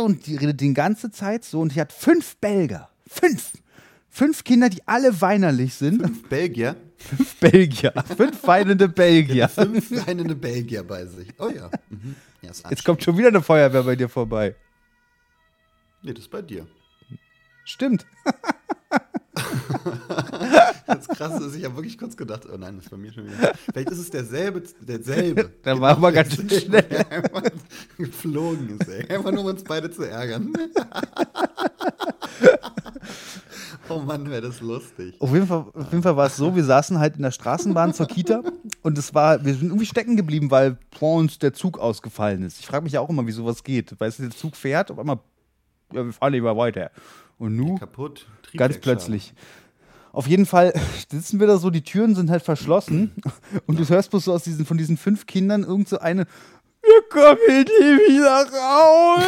und die redet die ganze Zeit so und die hat fünf Belgier. Fünf. Fünf Kinder, die alle weinerlich sind. Fünf Belgier. Fünf Belgier. Fünf weinende Belgier. Fünf weinende Belgier bei sich. Oh ja. Mhm. ja Jetzt kommt schon wieder eine Feuerwehr bei dir vorbei. Nee, das ist bei dir. Stimmt. Das Krasse ist, ich habe wirklich kurz gedacht, oh nein, das ist bei mir schon wieder. Vielleicht ist es derselbe, derselbe. Genau Da war aber ganz der einfach geflogen ist, ey. Einfach nur, um uns beide zu ärgern. oh Mann, wäre das lustig. Auf jeden, Fall, auf jeden Fall war es so, wir saßen halt in der Straßenbahn zur Kita und es war, wir sind irgendwie stecken geblieben, weil vor uns der Zug ausgefallen ist. Ich frage mich ja auch immer, wie sowas geht. Weißt du, der Zug fährt, auf einmal, ja, wir fahren lieber weiter. Und nu, Kaputt. ganz plötzlich. Auf jeden Fall sitzen wir da so, die Türen sind halt verschlossen und du hörst bloß so aus diesen, von diesen fünf Kindern irgend so eine, wir kommen hier nie wieder raus.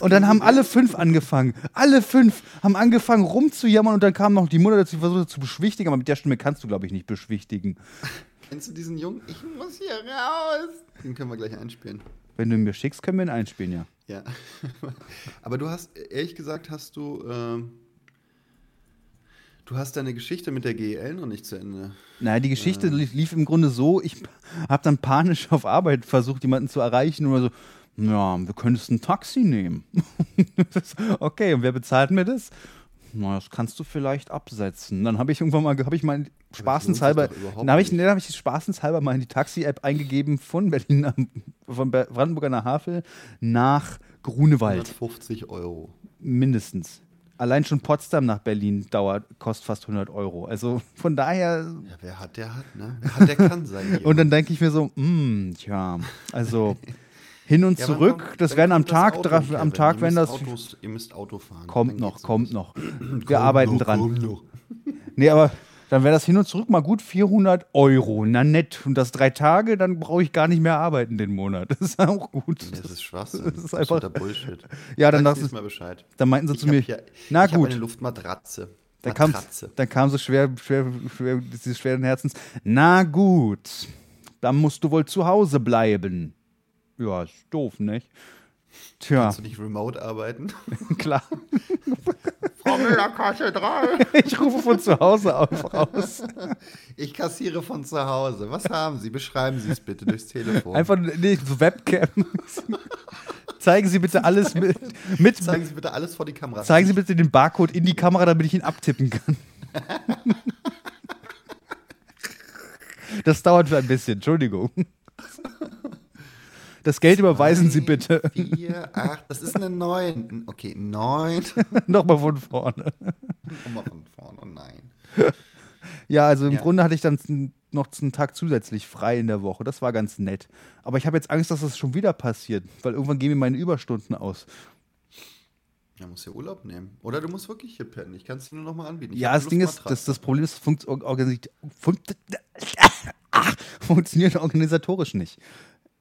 und dann haben alle fünf angefangen. Alle fünf haben angefangen rumzujammern und dann kam noch die Mutter dazu, die versuchte zu beschwichtigen, aber mit der Stimme kannst du, glaube ich, nicht beschwichtigen. Kennst du diesen Jungen? Ich muss hier raus. Den können wir gleich einspielen. Wenn du ihn mir schickst, können wir ihn einspielen, ja. Ja. Aber du hast, ehrlich gesagt, hast du, ähm, du hast deine Geschichte mit der GEL noch nicht zu Ende. Naja, die Geschichte lief, lief im Grunde so, ich habe dann panisch auf Arbeit versucht, jemanden zu erreichen und so, ja, wir könntest ein Taxi nehmen. Okay, und wer bezahlt mir das? Na, das kannst du vielleicht absetzen. Dann habe ich irgendwann mal, habe ich mal spaßenshalber, dann habe ich, dann hab ich spaßenshalber mal in die Taxi-App eingegeben von Berlin, von Brandenburg an der Havel nach Grunewald. 150 Euro. Mindestens. Allein schon Potsdam nach Berlin dauert, kostet fast 100 Euro. Also von daher Ja, wer hat, der hat, ne? Wer hat, der kann sein. und dann denke ich mir so, mh, tja, also hin und Ja, zurück, kommt- das werden am kommt Tag, Auto, Kevin. am Tag Ihr werden das, Autos, ihr müsst Auto fahren. kommt noch, kommt los. noch. Wir arbeiten noch, dran. Kommt noch. Nee, aber dann wäre das hin und zurück mal gut 400 Euro. Na nett. Und das drei Tage, dann brauche ich gar nicht mehr arbeiten den Monat. Das ist auch gut. Das ist Schwachsinn. Das ist einfach- absoluter Bullshit. Ja, dann dachte ich- Mal Bescheid. Dann meinten sie Ich zu mir, hier, na ich gut. eine Luftmatratze. Dann kam, dann kam so schwer, schwer, schwer, dieses schweren Herzens. Na gut, dann musst du wohl zu Hause bleiben. Ja, ist doof, nicht? Tja, Kannst du nicht remote arbeiten? klar. Frau Müller, Kasse 3. Ich rufe von zu Hause auf aus. Ich kassiere von zu Hause. Was haben Sie? Beschreiben Sie es bitte durchs Telefon. Einfach nee, Webcam. Zeigen Sie bitte alles mit. mit Zeigen Sie bitte alles vor die Kamera. zeigen Sie bitte den Barcode in die Kamera, damit ich ihn abtippen kann. Das dauert ein bisschen, Entschuldigung. Das Geld überweisen Sie bitte. 4, 8, das ist eine 9. Okay, 9. Nochmal von vorne. Nochmal von vorne, oh nein. Ja, also im Ja. Grunde hatte ich dann noch einen Tag zusätzlich frei in der Woche. Das war ganz nett. Aber ich habe jetzt Angst, dass das schon wieder passiert, weil irgendwann gehen mir meine Überstunden aus. Ja, musst ja Urlaub nehmen. Oder du musst wirklich hier pennen. Ich kann es dir nur noch mal anbieten. Ich ja, das Ding ist, das, das Problem ist, funkt, organisiert, funkt, ach, funktioniert organisatorisch nicht.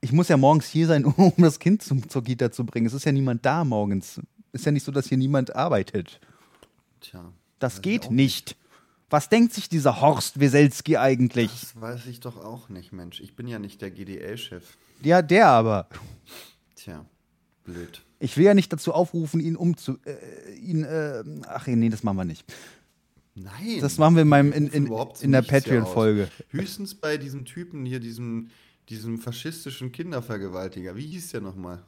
Ich muss ja morgens hier sein, um das Kind zum, zur Kita zu bringen. Es ist ja niemand da morgens. Ist ja nicht so, dass hier niemand arbeitet. Tja. Das geht nicht. Was denkt sich dieser Horst Weselski eigentlich? Das weiß ich doch auch nicht, Mensch. Ich bin ja nicht der GDL-Chef. Ja, der aber. Tja, blöd. Ich will ja nicht dazu aufrufen, ihn umzu. Äh, ihn, äh, ach nee, das machen wir nicht. Nein. Das machen wir in, meinem, in, in, in der Patreon-Folge. Höchstens bei diesem Typen hier, diesem, diesem faschistischen Kindervergewaltiger. Wie hieß der nochmal?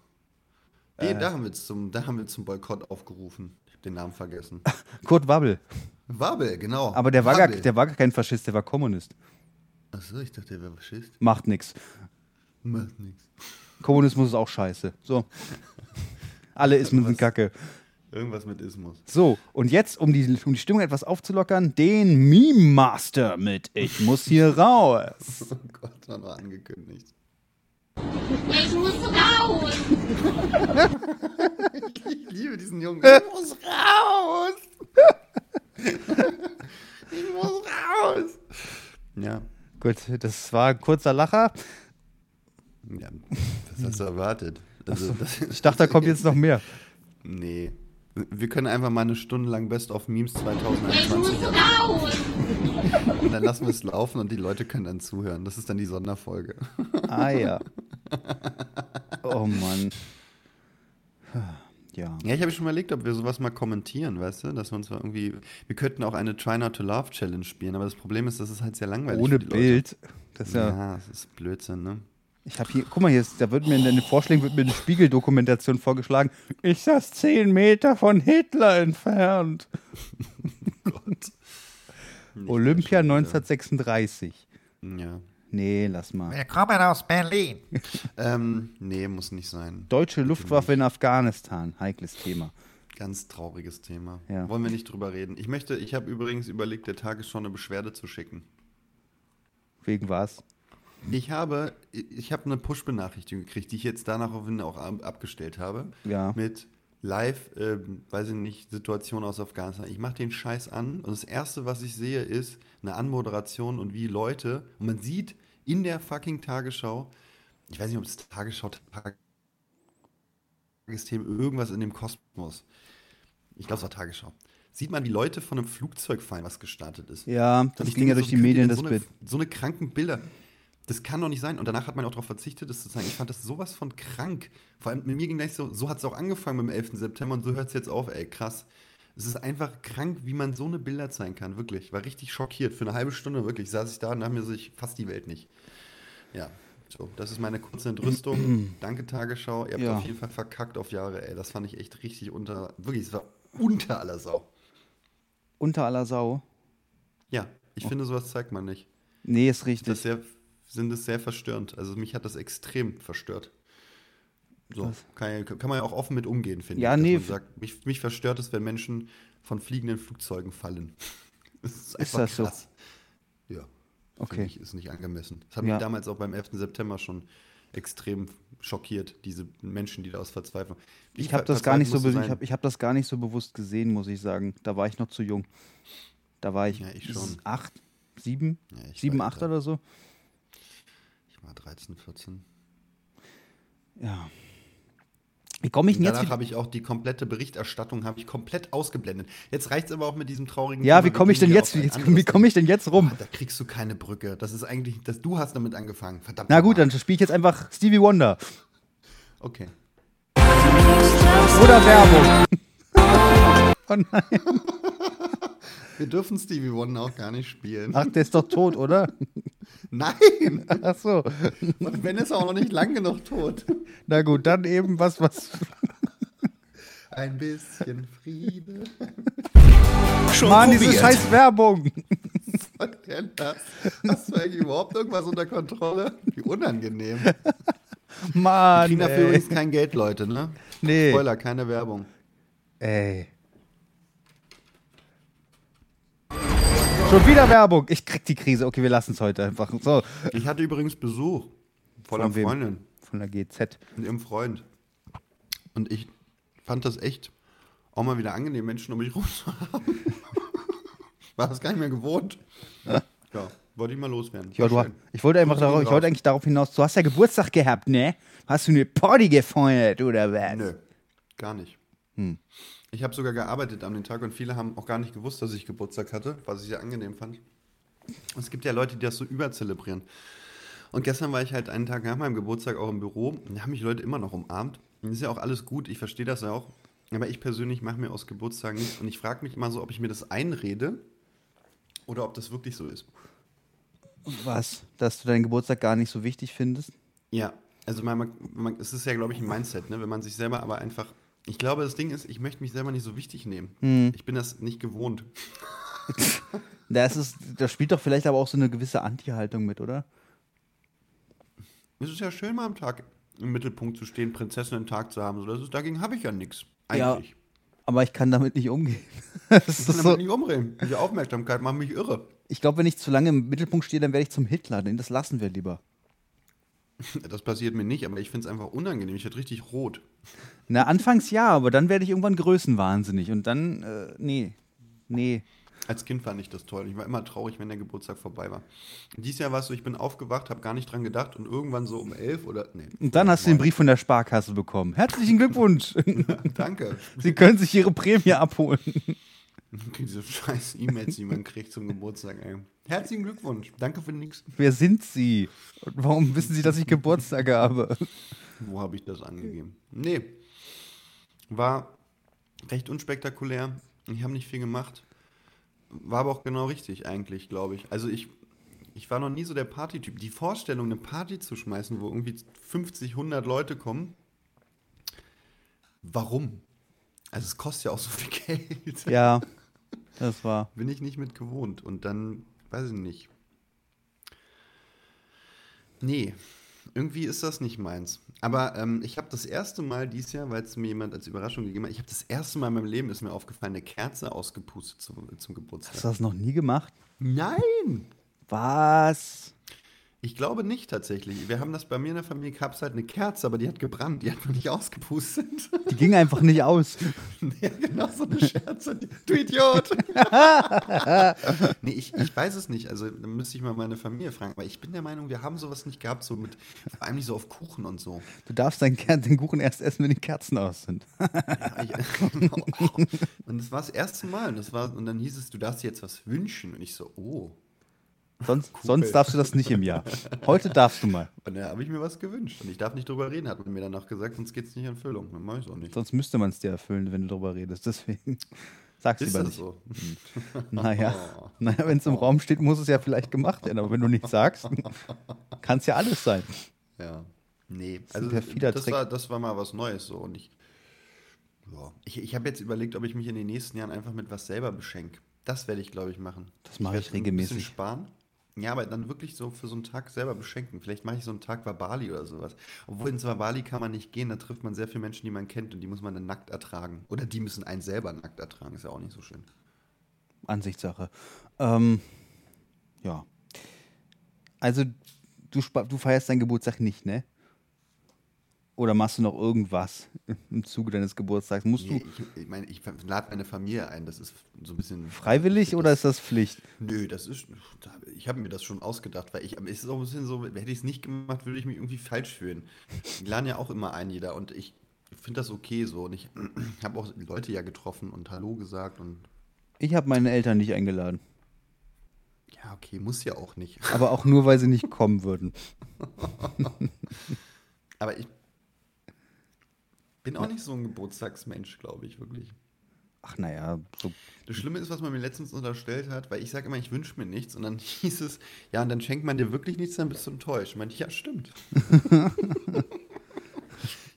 Äh. Da, haben wir zum, da haben wir zum Boykott aufgerufen. Ich hab den Namen vergessen. Kurt Wabbel. Wabel, genau. Aber der war, gar, Wabbel. der war gar kein Faschist, der war Kommunist. Achso, ich dachte, der wäre Faschist. Macht nix. Macht nichts. Kommunismus ist auch scheiße. So. Alle Ismen sind kacke. Irgendwas mit Ismus. So, und jetzt, um die, um die Stimmung etwas aufzulockern, den Meme Master mit Ich muss hier raus. Oh Gott, war noch angekündigt. Ich muss raus. Ich liebe diesen Jungen. Ich muss raus. ich muss raus. Ja. Gut, das war ein kurzer Lacher. ja. Das hast du erwartet. Also, das, Ich dachte, da kommt jetzt noch mehr. Nee. Wir können einfach mal eine Stunde lang Best of Memes Ich muss 2021 an. raus. Und dann lassen wir es laufen und die Leute können dann zuhören. Das ist dann die Sonderfolge. Ah ja. Oh Mann. Ja. Ja, ich habe schon überlegt, ob wir sowas mal kommentieren, weißt du? Dass wir uns mal irgendwie. Wir könnten auch eine Try Not to Love Challenge spielen, aber das Problem ist, das ist halt sehr langweilig. Ohne für die Leute. Bild. Das ist ja, Ja, das ist Blödsinn, ne? Ich habe hier, guck mal, hier ist, da wird mir in den Vorschlägen wird mir eine Spiegeldokumentation vorgeschlagen. Ich saß zehn Meter von Hitler entfernt. Gott. Nicht Olympia mehr schon 1936. wieder. Ja. Nee, lass mal. Willkommen aus Berlin. Ähm, nee, muss nicht sein. Deutsche Luftwaffe in Afghanistan. Heikles Thema. Ganz trauriges Thema. Ja. Wollen wir nicht drüber reden. Ich möchte, ich habe übrigens überlegt, der Tagesschau eine Beschwerde zu schicken. Wegen was? Ich habe, ich habe eine Push-Benachrichtigung gekriegt, die ich jetzt danach auch ab- abgestellt habe. Ja. Mit live, ähm, weiß ich nicht, Situation aus Afghanistan. Ich mache den Scheiß an und das erste, was ich sehe, ist eine Anmoderation und wie Leute, und man sieht in der fucking Tagesschau, ich weiß nicht, ob es Tagesschau, Tagesthemen, irgendwas in dem Kosmos. Ich glaube, es war Tagesschau. Sieht man, wie Leute von einem Flugzeug fallen, was gestartet ist. Ja, das ich ging ja durch so, die Medien, denn das so eine, Bild. So eine kranken Bilder. Das kann doch nicht sein. Und danach hat man auch darauf verzichtet, das zu zeigen. Ich fand das sowas von krank. Vor allem mit mir ging gleich so, so hat es auch angefangen mit dem 11. September und so hört es jetzt auf, ey, krass. Es ist einfach krank, wie man so eine Bilder zeigen kann, wirklich. Ich war richtig schockiert. Für eine halbe Stunde, wirklich, saß ich da und dachte mir so, ich fass die Welt nicht. Ja, so, das ist meine kurze Entrüstung. Danke, Tagesschau. Ihr habt Ja. auf jeden Fall verkackt auf Jahre, ey. Das fand ich echt richtig unter, wirklich, es war unter aller Sau. Unter aller Sau. Ja, ich Oh. finde, sowas zeigt man nicht. Nee, ist Das richtig. ist sehr, sind es sehr verstörend. Also mich hat das extrem verstört. So, kann, ja- kann man ja auch offen mit umgehen, finde Ja, ich. dass nee, sagt, mich, mich verstört es, wenn Menschen von fliegenden Flugzeugen fallen. Das ist einfach das so? krass. Ja. Okay. Ich, ist nicht angemessen. Das hat Ja. mich damals auch beim 11. September schon extrem schockiert, diese Menschen, die da aus Verzweiflung. Ich habe das gar nicht so, ich hab, ich hab das gar nicht so bewusst gesehen, muss ich sagen. Da war ich noch zu jung. Da war ich, Ja, ich schon. acht, sieben, Ja, ich sieben, acht oder so. War 13, 14. Ja. Wie komme ich denn jetzt Danach habe ich auch die komplette Berichterstattung habe ich komplett ausgeblendet. Jetzt reicht es aber auch mit diesem traurigen Ja, Thema. wie komme ich denn jetzt, jetzt wie komme ich denn jetzt rum? Ah, Da kriegst du keine Brücke. Das ist eigentlich, das, du hast damit angefangen. Verdammt. Na gut, nochmal. dann spiele ich jetzt einfach Stevie Wonder. Okay. Oder Werbung. Oh nein. Wir dürfen Stevie Wonder auch gar nicht spielen. Ach, der ist doch tot, oder? Nein! Ach so. Und wenn ist er auch noch nicht lang genug tot. Na gut, dann eben was, was. Ein bisschen Friede. Schon Mann, diese probiert. scheiß Werbung. Was denn das? Hast du eigentlich überhaupt irgendwas unter Kontrolle? Wie unangenehm. Mann. dafür Ey. übrigens kein Geld, Leute, ne? Nee. Spoiler, keine Werbung. Ey. Schon wieder Werbung. Ich krieg die Krise. Okay, wir lassen es heute einfach. So. Ich hatte übrigens Besuch von einer Von wem? Freundin. Von der GZ. mit ihrem Freund. Und ich fand das echt auch mal wieder angenehm, Menschen um mich rum zu haben. War das gar nicht mehr gewohnt. Ja, wollte ich mal loswerden. Ja, du, ich wollte einfach darauf, ich wollte eigentlich darauf hinaus. Du hast ja Geburtstag gehabt, ne? Hast du eine Party gefeiert oder was? Nö, gar nicht. Hm. Ich habe sogar gearbeitet an dem Tag und viele haben auch gar nicht gewusst, dass ich Geburtstag hatte, was ich sehr angenehm fand. Und es gibt ja Leute, die das so überzelebrieren. Und gestern war ich halt einen Tag nach meinem Geburtstag auch im Büro und da haben mich Leute immer noch umarmt. Und ist ja auch alles gut, ich verstehe das ja auch. Aber ich persönlich mache mir aus Geburtstagen nichts und ich frage mich immer so, ob ich mir das einrede oder ob das wirklich so ist. Was? Dass du deinen Geburtstag gar nicht so wichtig findest? Ja, also man, man, es ist ja, glaube ich, ein Mindset, ne? wenn man sich selber aber einfach. Ich glaube, das Ding ist, ich möchte mich selber nicht so wichtig nehmen. Hm. Ich bin das nicht gewohnt. Das, ist, das spielt doch vielleicht aber auch so eine gewisse Anti-Haltung mit, oder? Es ist ja schön, mal am Tag im Mittelpunkt zu stehen, Prinzessin im Tag zu haben. So, das ist, dagegen habe ich ja nichts. Ja. Eigentlich. Aber ich kann damit nicht umgehen. Ich kann so, damit nicht umreden. Diese Aufmerksamkeit macht mich irre. ich glaube, wenn ich zu lange im Mittelpunkt stehe, dann werde ich zum Hitler. Den das lassen wir lieber. Das passiert mir nicht, aber ich finde es einfach unangenehm. Ich werde richtig rot. Na, anfangs ja, aber dann werde ich irgendwann größenwahnsinnig. Und dann, äh, nee. Nee. Als Kind fand ich das toll. Ich war immer traurig, wenn der Geburtstag vorbei war. Dieses Jahr war es so, ich bin aufgewacht, habe gar nicht dran gedacht und irgendwann so um elf oder. Nee. Und dann hast du den Brief von der Sparkasse bekommen. Herzlichen Glückwunsch. Danke. Sie können sich Ihre Prämie abholen. Diese scheiß E-Mails, die man kriegt zum Geburtstag, ey. Herzlichen Glückwunsch. Danke für nichts. Wer sind Sie? Und warum wissen Sie, dass ich Geburtstag habe? Wo habe ich das angegeben? Nee. War recht unspektakulär. Ich habe nicht viel gemacht. War aber auch genau richtig, eigentlich, glaube ich. Also ich, ich war noch nie so der Partytyp. Die Vorstellung, eine Party zu schmeißen, wo irgendwie 50, 100 Leute kommen. Warum? Also es kostet ja auch so viel Geld. Ja, das war. Bin ich nicht mit gewohnt. Und dann, weiß ich nicht. Nee, irgendwie ist das nicht meins. Aber ähm, ich habe das erste Mal dieses Jahr, weil es mir jemand als Überraschung gegeben hat, ich habe das erste Mal in meinem Leben, ist mir aufgefallen, eine Kerze ausgepustet zum, zum Hast Geburtstag. du das noch nie gemacht? Nein! Was? Ich glaube nicht tatsächlich. Wir haben das bei mir in der Familie, gab es halt eine Kerze, aber die hat gebrannt, die hat noch nicht ausgepustet. Die ging einfach nicht aus. ja, genau so eine Scherze. Du Idiot! nee, ich, ich weiß es nicht. Also, da müsste ich mal meine Familie fragen. Aber ich bin der Meinung, wir haben sowas nicht gehabt, so mit, vor allem nicht so auf Kuchen und so. Du darfst deinen den Kuchen erst essen, wenn die Kerzen aus sind. Ja, ich, und das war das erste Mal. Und, das war, und dann hieß es, du darfst dir jetzt was wünschen. Und ich so, oh. Sonst, sonst darfst du das nicht im Jahr. Heute darfst du mal. Und da habe ich mir was gewünscht. Und ich darf nicht drüber reden, hat man mir danach gesagt, sonst geht es nicht in Erfüllung. Dann mache ich es auch nicht. Sonst müsste man es dir erfüllen, wenn du darüber redest. Deswegen sag's lieber das nicht. so? Naja, naja wenn es im Raum steht, muss es ja vielleicht gemacht werden. Aber wenn du nichts sagst, kann es ja alles sein. Ja. Nee, also ein perfider das Trick. war, das war mal was Neues so. Und ich, ich, ich habe jetzt überlegt, ob ich mich in den nächsten Jahren einfach mit was selber beschenke. Das werde ich, glaube ich, machen. Das mache ich Ein regelmäßig. bisschen sparen. Ja, aber dann wirklich so für so einen Tag selber beschenken. Vielleicht mache ich so einen Tag Wabali oder sowas. Obwohl ins Wabali kann man nicht gehen, da trifft man sehr viele Menschen, die man kennt und die muss man dann nackt ertragen. Oder die müssen einen selber nackt ertragen, ist ja auch nicht so schön. Ansichtssache. Ähm, ja. Also, du, du feierst deinen Geburtstag nicht, ne? Oder machst du noch irgendwas im Zuge deines Geburtstags? Musst Nee, du ich, ich meine, ich lade meine Familie ein, das ist so ein bisschen. freiwillig oder ist das Pflicht? Nö, das ist. Ich habe mir das schon ausgedacht, weil ich. aber Es ist auch ein bisschen so, hätte ich es nicht gemacht, würde ich mich irgendwie falsch fühlen. Die laden ja auch immer ein, jeder. Und ich finde das okay so. Und ich habe auch Leute ja getroffen und Hallo gesagt. Und Ich habe meine Eltern nicht eingeladen. ja, okay, muss ja auch nicht. Aber auch nur, weil sie nicht kommen würden. Aber ich bin auch nicht so ein Geburtstagsmensch, glaube ich, wirklich. Ach naja, so Das Schlimme ist, was man mir letztens unterstellt hat, weil ich sage immer, ich wünsche mir nichts und dann hieß es, ja, und dann schenkt man dir wirklich nichts, dann bist du enttäuscht. Ich meinte, ja, stimmt.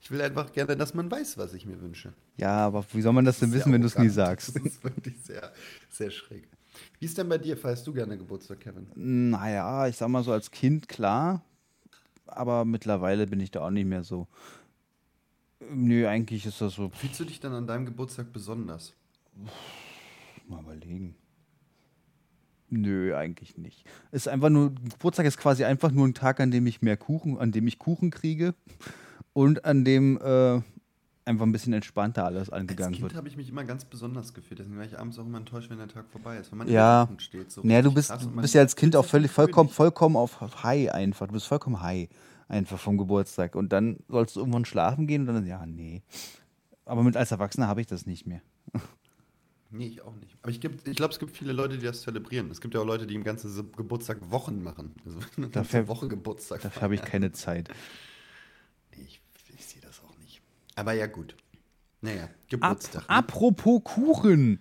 ich will einfach gerne, dass man weiß, was ich mir wünsche. Ja, aber wie soll man das denn Sehr wissen, wenn du es nie sagst? Das ist wirklich sehr, sehr schräg. Wie ist denn bei dir? Feierst du gerne Geburtstag, Kevin? Naja, ich sag mal so als Kind klar, aber mittlerweile bin ich da auch nicht mehr so. Nö, eigentlich ist das so. Fühlst du dich dann an deinem Geburtstag besonders? Mal überlegen. Nö, eigentlich nicht. Ist einfach nur, Geburtstag ist quasi einfach nur ein Tag, an dem ich mehr Kuchen, an dem ich Kuchen kriege und an dem äh, einfach ein bisschen entspannter alles Als angegangen Kind wird. habe ich mich immer ganz besonders gefühlt. Deswegen war ich abends auch immer enttäuscht, wenn der Tag vorbei ist. Wenn man Ja. steht. So Naja, du bist, du bist ja als Kind auch völlig, vollkommen, vollkommen auf High einfach. Du bist vollkommen high einfach vom Geburtstag. Und dann sollst du irgendwann schlafen gehen und dann, ja, nee. Aber mit als Erwachsener habe ich das nicht mehr. Nee, ich auch nicht. Aber ich, ich glaube, es gibt viele Leute, die das zelebrieren. Es gibt ja auch Leute, die im ganzen Geburtstag Wochen machen. Also eine Dafür- Woche Geburtstag. Dafür habe ich keine Zeit. Nee, ich, ich sehe das auch nicht. Aber ja, gut. Naja, Geburtstag. ne? apropos Kuchen.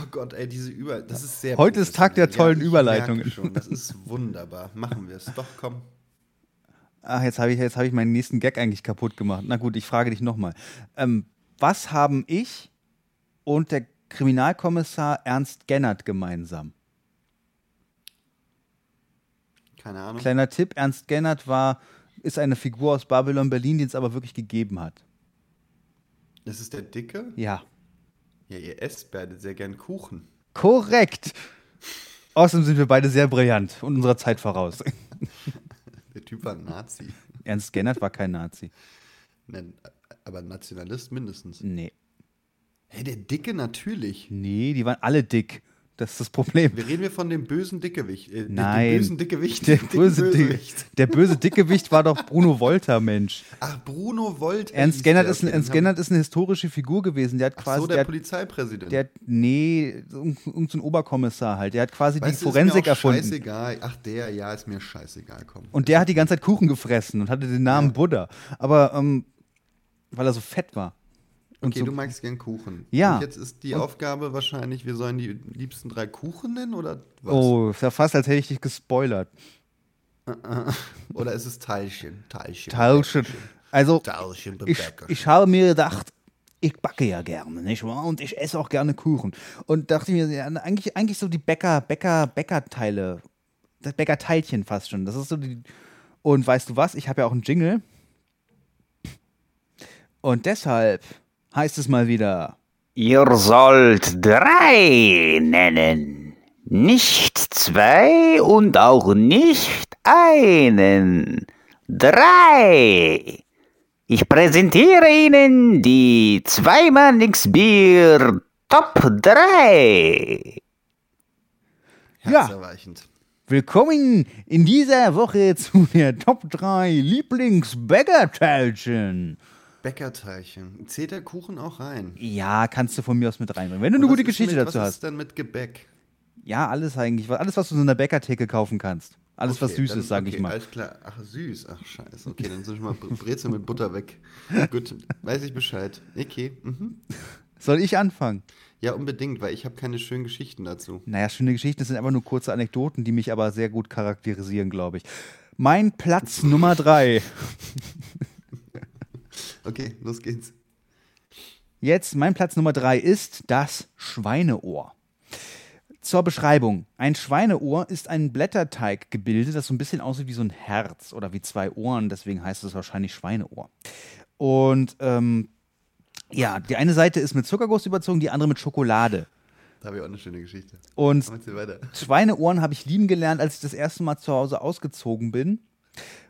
Oh Gott, ey, diese Über... Das ist sehr Heute ist Tag der professionell. tollen ich Überleitungen. Das ist wunderbar. Machen wir es. Doch, komm. Ach, jetzt habe ich, jetzt habe ich meinen nächsten Gag eigentlich kaputt gemacht. Na gut, ich frage dich nochmal. Ähm, was haben ich und der Kriminalkommissar Ernst Gennert gemeinsam? Keine Ahnung. Kleiner Tipp, Ernst Gennert war, ist eine Figur aus Babylon Berlin, die es aber wirklich gegeben hat. Das ist der Dicke? Ja, Ja, ihr esst beide sehr gern Kuchen. korrekt. Außerdem sind wir beide sehr brillant und unserer Zeit voraus. Der Typ war ein Nazi. Ernst Gennert war kein Nazi. Nein, aber Nationalist mindestens. Nee. Hey, der Dicke natürlich. Nee, die waren alle dick. Das ist das Problem. Wir reden wir von dem bösen Dickewicht. Äh, Nein. Dem bösen Dickewicht. Der böse, Dick, Bösewicht. der böse Dickewicht war doch Bruno Wolter, Mensch. Ach, Bruno Volt. Ernst Gennert, ist, ein- Ernst Gennert ist eine historische Figur gewesen. Der hat Ach quasi, so, der, der Polizeipräsident. der nee, irgendein irgend so Oberkommissar halt. Der hat quasi Weißt die du, Forensik ist mir auch erfunden. Scheißegal. Ach, der, ja, ist mir scheißegal, komm. Und der hat die ganze Zeit Kuchen gefressen und hatte den Namen Ja. Buddha. Aber ähm, weil er so fett war. Und okay, so, du magst gern Kuchen. Ja. Und jetzt ist die Aufgabe wahrscheinlich, wir sollen die liebsten drei Kuchen nennen oder was? oh, ist ja fast, als hätte ich dich gespoilert. Oder ist es Teilchen? Teilchen. Teilchen. Also, Teilchen ich, ich habe mir gedacht, ich backe ja gerne, nicht wahr? Und ich esse auch gerne Kuchen. Und dachte mir, ja, eigentlich, eigentlich so die Bäcker, Bäcker, Bäckerteile, das Bäckerteilchen fast schon. Das ist so die. Und weißt du was? Ich habe ja auch einen Jingle. Und deshalb heißt es mal wieder. Ihr sollt drei nennen. Nicht zwei und auch nicht einen. Drei. Ich präsentiere Ihnen die Zweimann X-Bier Top 3. Ja. Willkommen in dieser Woche zu der Top 3 Lieblingsbäckerteilchen. Bäckerteilchen. Zählt der Kuchen auch rein? Ja, kannst du von mir aus mit reinbringen. Wenn du eine Und gute was ist Geschichte mit, dazu was hast. ist denn mit Gebäck? Ja, alles eigentlich. Alles, was du in einer Bäckertheke kaufen kannst. Alles, was Okay, süß dann- ist, sage okay, ich mal. Alles klar. Ach, süß. Ach, scheiße. Okay, dann sind schon mal Bre- Brezel mit Butter weg. Gut, weiß ich Bescheid. Okay. Mhm. Soll ich anfangen? Ja, unbedingt, weil ich habe keine schönen Geschichten dazu. Naja, schöne Geschichten das sind einfach nur kurze Anekdoten, die mich aber sehr gut charakterisieren, glaube ich. Mein Platz Nummer 3. Okay, los geht's. Jetzt, mein Platz Nummer 3 ist das Schweineohr. Zur Beschreibung. Ein Schweineohr ist ein Blätterteiggebilde, das so ein bisschen aussieht wie so ein Herz oder wie zwei Ohren, deswegen heißt es wahrscheinlich Schweineohr. Und ähm, ja, die eine Seite ist mit Zuckerguss überzogen, die andere mit Schokolade. Da habe ich auch eine schöne Geschichte. Und. Schweineohren habe ich lieben gelernt, als ich das erste Mal zu Hause ausgezogen bin,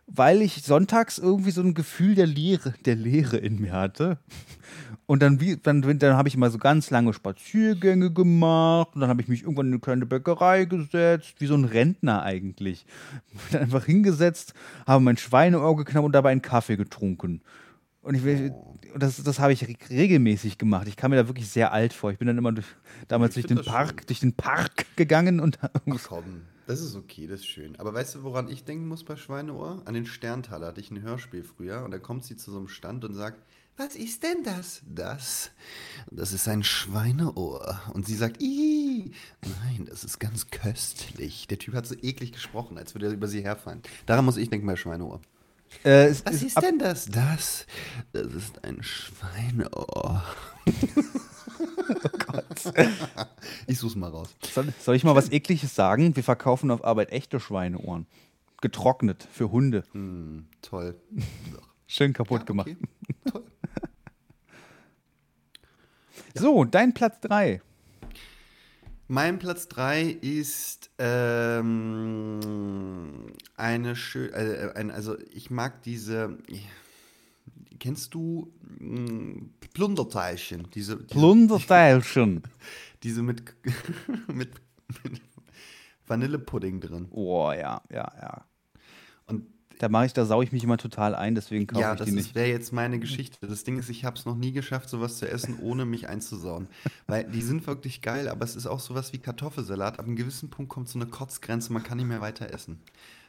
weil ich sonntags irgendwie so ein Gefühl der Leere, der Leere in mir hatte. Und dann, wie, dann, dann habe ich immer so ganz lange Spaziergänge gemacht und dann habe ich mich irgendwann in eine kleine Bäckerei gesetzt, wie so ein Rentner eigentlich. Bin dann einfach hingesetzt, habe mein Schweineohr geknappt und dabei einen Kaffee getrunken. Und ich das, das habe ich re- regelmäßig gemacht. Ich kam mir da wirklich sehr alt vor. Ich bin dann immer durch, damals durch den Park, schön. durch den Park gegangen und Ach komm, das ist okay, das ist schön. Aber weißt du, woran ich denken muss bei Schweineohr? An den Sterntaler hatte ich ein Hörspiel früher und da kommt sie zu so einem Stand und sagt, was ist denn das? Das, das ist ein Schweineohr. Und sie sagt, Ih, nein, das ist ganz köstlich. Der Typ hat so eklig gesprochen, als würde er über sie herfallen. Daran muss ich denken bei Schweineohr. äh, es Was ist ist denn das? Das, das ist ein Schweineohr. Ich such's mal raus. Soll, soll ich mal was Ekliges sagen? Wir verkaufen auf Arbeit echte Schweineohren. Getrocknet für Hunde. Hm, toll. Schön kaputt Ja, gemacht. okay. Toll. So, dein Platz 3. Mein Platz 3 ist ähm, eine schöne, äh, ein, also ich mag diese, kennst du mh, Plunderteilchen? Diese, diese, Plunderteilchen. diese mit, mit, mit Vanillepudding drin. Oh, ja, ja, ja. Und Da mache ich, da saue ich mich immer total ein, deswegen kaufe ja, ich das die nicht. wäre jetzt meine Geschichte. Das Ding ist, ich habe es noch nie geschafft, sowas zu essen, ohne mich einzusauen. Weil die sind wirklich geil, aber es ist auch sowas wie Kartoffelsalat. Ab einem gewissen Punkt kommt so eine Kotzgrenze, man kann nicht mehr weiter essen.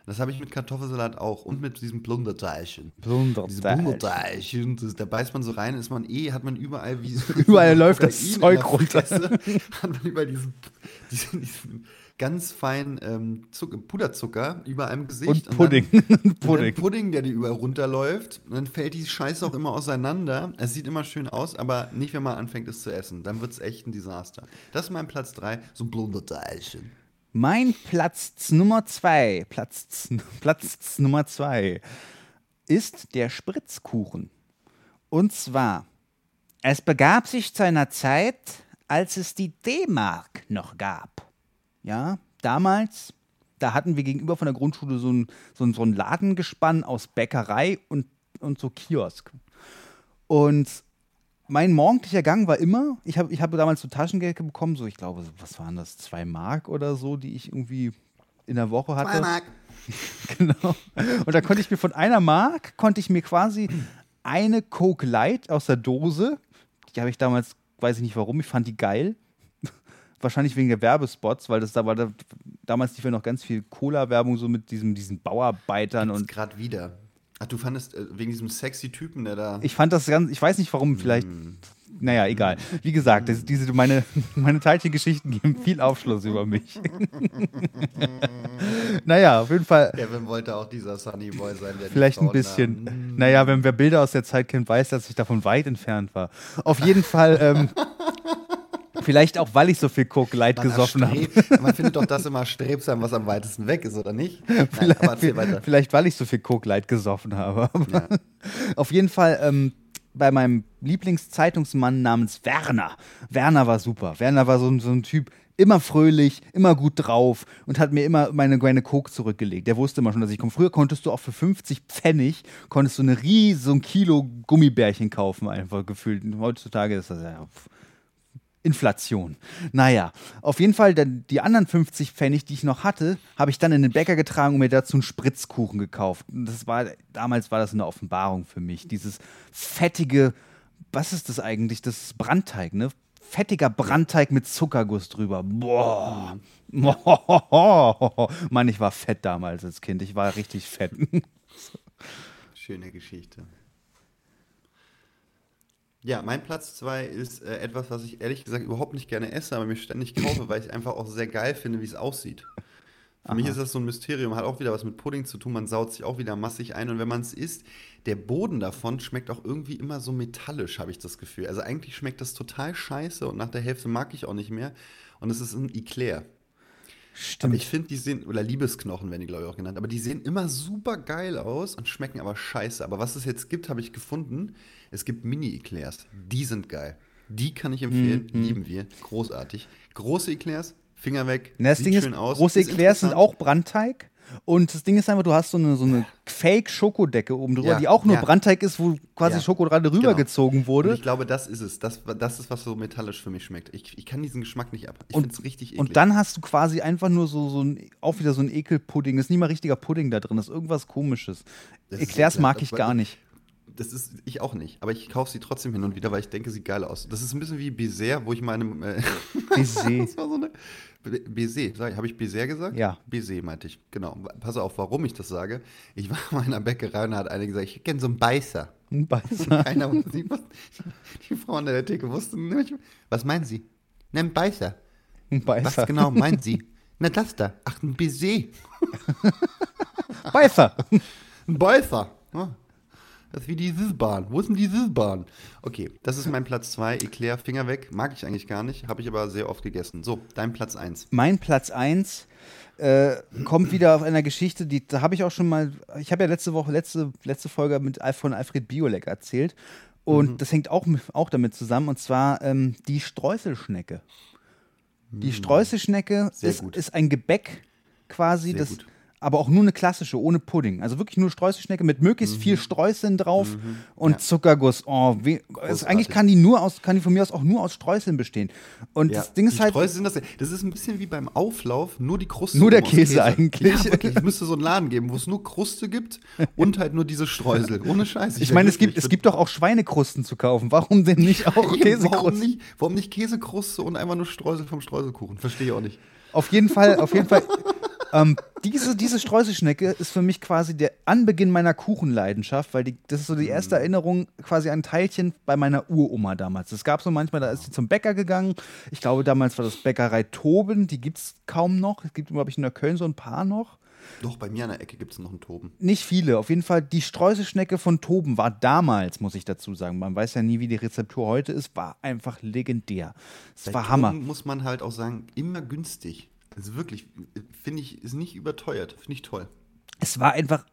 Das habe ich mit Kartoffelsalat auch und mit diesem Plunderteilchen. Plunderteilchen. Plunderteilchen, das- da beißt man so rein, ist man eh, hat man überall wie so Überall so läuft das Zeug runter. Hat man überall diesen, diesen, diesen ganz feinen ähm, Zucker, Puderzucker über einem Gesicht. Und Pudding. dann- Und Pudding. dann Pudding, der dir überall runterläuft. Und dann fällt die Scheiße auch immer auseinander. Es sieht immer schön aus, aber nicht, wenn man anfängt, es zu essen. Dann wird es echt ein Desaster. Das ist mein Platz 3, so ein Blunderteilchen. Mein Platz Nummer 2, Platz, Platz Nummer 2 ist der Spritzkuchen. Und zwar, es begab sich zu einer Zeit, als es die D-Mark noch gab. Ja, damals, da hatten wir gegenüber von der Grundschule so ein, so ein, so ein Ladengespann aus Bäckerei und, und so Kiosk. Und mein morgendlicher Gang war immer, ich habe ich hab damals so Taschengeld bekommen, so ich glaube, was waren das, zwei Mark oder so, die ich irgendwie in der Woche hatte. Genau. Und da konnte ich mir von einer Mark, konnte ich mir quasi eine Coke Light aus der Dose, die habe ich damals, weiß ich nicht warum, ich fand die geil. Wahrscheinlich wegen der Werbespots, weil das da war, da, damals lief ja noch ganz viel Cola-Werbung so mit diesem, diesen Bauarbeitern Und und gerade wieder. Ach, du fandest äh, wegen diesem sexy Typen, der da. ich fand das ganz, ich weiß nicht warum, vielleicht, Mm. naja, egal. Wie gesagt, das, diese, meine, meine Teilchengeschichten geben viel Aufschluss über mich. naja, auf jeden Fall, Kevin wollte auch dieser Sunny Boy sein, der die vielleicht ein bisschen. da- Naja, wenn wer Bilder aus der Zeit kennt, weiß, dass ich davon weit entfernt war. Auf jeden Fall, ähm, vielleicht auch, weil ich so viel Coke Light gesoffen habe. Man findet doch das immer strebsam, was am weitesten weg ist, oder nicht? Nein, erzähl weiter. Vielleicht, weil ich so viel Coke Light gesoffen habe. Aber Auf jeden Fall, ähm, bei meinem Lieblingszeitungsmann namens Werner. Werner war super. Werner war so, ein- so ein Typ, immer fröhlich, immer gut drauf und hat mir immer meine, meine Coke zurückgelegt. Der wusste immer schon, dass ich komme. Früher konntest du auch für 50 Pfennig, konntest du eine riesen so ein Kilo Gummibärchen kaufen, einfach gefühlt. Und heutzutage ist das ja pff, Inflation. Naja, auf jeden Fall, die anderen 50 Pfennig, die ich noch hatte, habe ich dann in den Bäcker getragen und mir dazu einen Spritzkuchen gekauft. Das war, damals war das eine Offenbarung für mich. Dieses fettige, was ist das eigentlich? Das ist Brandteig, ne? Fettiger Brandteig mit Zuckerguss drüber. Boah. Mann, ich war fett damals als Kind. Ich war richtig fett. Schöne Geschichte. Ja, mein Platz 2 ist äh, etwas, was ich ehrlich gesagt überhaupt nicht gerne esse, aber mir ständig kaufe, weil ich einfach auch sehr geil finde, wie es aussieht. Für mich ist das so ein Mysterium, hat auch wieder was mit Pudding zu tun, man saut sich auch wieder massig ein und wenn man es isst, der Boden davon schmeckt auch irgendwie immer so metallisch, habe ich das Gefühl. Also eigentlich schmeckt das total scheiße und nach der Hälfte mag ich auch nicht mehr und es ist ein Eclair. Aber ich finde, die sehen, oder Liebesknochen werden die, glaube ich, auch genannt, aber die sehen immer super geil aus und schmecken aber scheiße. Aber was es jetzt gibt, habe ich gefunden. Es gibt Mini-Eclairs. Die sind geil. Die kann ich empfehlen. Mhm. Lieben wir. Großartig. Große Eclairs, Finger weg. Na, Das sieht Ding ist, schön aus. große ist Eclairs sind auch Brandteig. Und das Ding ist einfach, du hast so eine, so eine Fake-Schokodecke oben drüber, Ja, die auch nur ja. Brandteig ist, wo quasi Ja, Schokolade genau. rübergezogen Und wurde. ich glaube, das ist es. Das, das ist, was so metallisch für mich schmeckt. Ich, ich kann diesen Geschmack nicht ab. Ich Und- finde es richtig eklig. Und dann hast du quasi einfach nur so, so ein, auch wieder so ein Ekelpudding. Ist nicht mal richtiger Pudding da drin, das ist irgendwas komisches. Das Eclairs ekelhaft. mag ich gar nicht. Das ist ich auch nicht. Aber ich kaufe sie trotzdem hin und wieder, weil ich denke, sieht geil aus. Das ist ein bisschen wie Baiser, wo ich meine. Äh, Baiser. das war so eine. Baiser, habe ich Baiser gesagt? Ja. Baiser meinte ich, genau. Pass auf, warum ich das sage. Ich war mal in einer Bäckerei und da hat eine gesagt, ich kenne so einen Beißer. Ein Beißer. Keiner wusste, die, die Frau an der Theke wusste nicht. Was meinen Sie? Na, ein Beißer. Ein Beißer. Was genau meinen Sie? Na, das da. Ach, ein Baiser. Beißer. Ein Beißer. Ja. Das ist wie die Süßbahn. Wo ist denn die Süßbahn? Okay, das ist mein Platz 2. Eclair, Finger weg. Mag ich eigentlich gar nicht, habe ich aber sehr oft gegessen. So, dein Platz 1. Mein Platz 1 äh, kommt wieder auf einer Geschichte, die da habe ich auch schon mal, ich habe ja letzte Woche, letzte, letzte Folge mit, von Alfred Biolek erzählt. Und Mhm. das hängt auch, auch damit zusammen, und zwar ähm, die Streuselschnecke. Die Streuselschnecke Mhm. Sehr ist, ist ein Gebäck quasi, Sehr das, gut. Aber auch nur eine klassische, ohne Pudding. Also wirklich nur Streuselschnecke mit möglichst viel Streuseln drauf und Mhm. Ja. Zuckerguss. Oh, also eigentlich kann die nur aus, kann die von mir aus auch nur aus Streuseln bestehen. Und Ja, das Ding ist die halt. Streusel sind das, das ist ein bisschen wie beim Auflauf, nur die Kruste. Nur der aus Käse eigentlich. Ja, wirklich. Es müsste so einen Laden geben, wo es nur Kruste gibt und halt nur diese Streusel. Ohne Scheiß. Ich wär meine, es gibt, es gibt doch auch Schweinekrusten zu kaufen. Warum denn nicht auch Eben, Warum nicht, warum nicht Käsekruste und einfach nur Streusel vom Streuselkuchen? Verstehe ich auch nicht. Auf jeden Fall, auf jeden Fall. ähm, diese, diese Streuselschnecke ist für mich quasi der Anbeginn meiner Kuchenleidenschaft, weil die, das ist so die erste Mhm. Erinnerung quasi an Teilchen bei meiner Uroma damals. Es gab so manchmal, da ist sie zum Bäcker gegangen. Ich glaube, damals war das Bäckerei Toben, die gibt es kaum noch. Es gibt, glaube ich, in der Köln so ein paar noch. Doch, bei mir an der Ecke gibt es noch einen Toben. Nicht viele. Auf jeden Fall, die Streuselschnecke von Toben war damals, muss ich dazu sagen. Man weiß ja nie, wie die Rezeptur heute ist, war einfach legendär. Es war Hammer. Muss man halt auch sagen, immer günstig. Also wirklich, finde ich, ist nicht überteuert. Finde ich toll. Es war einfach.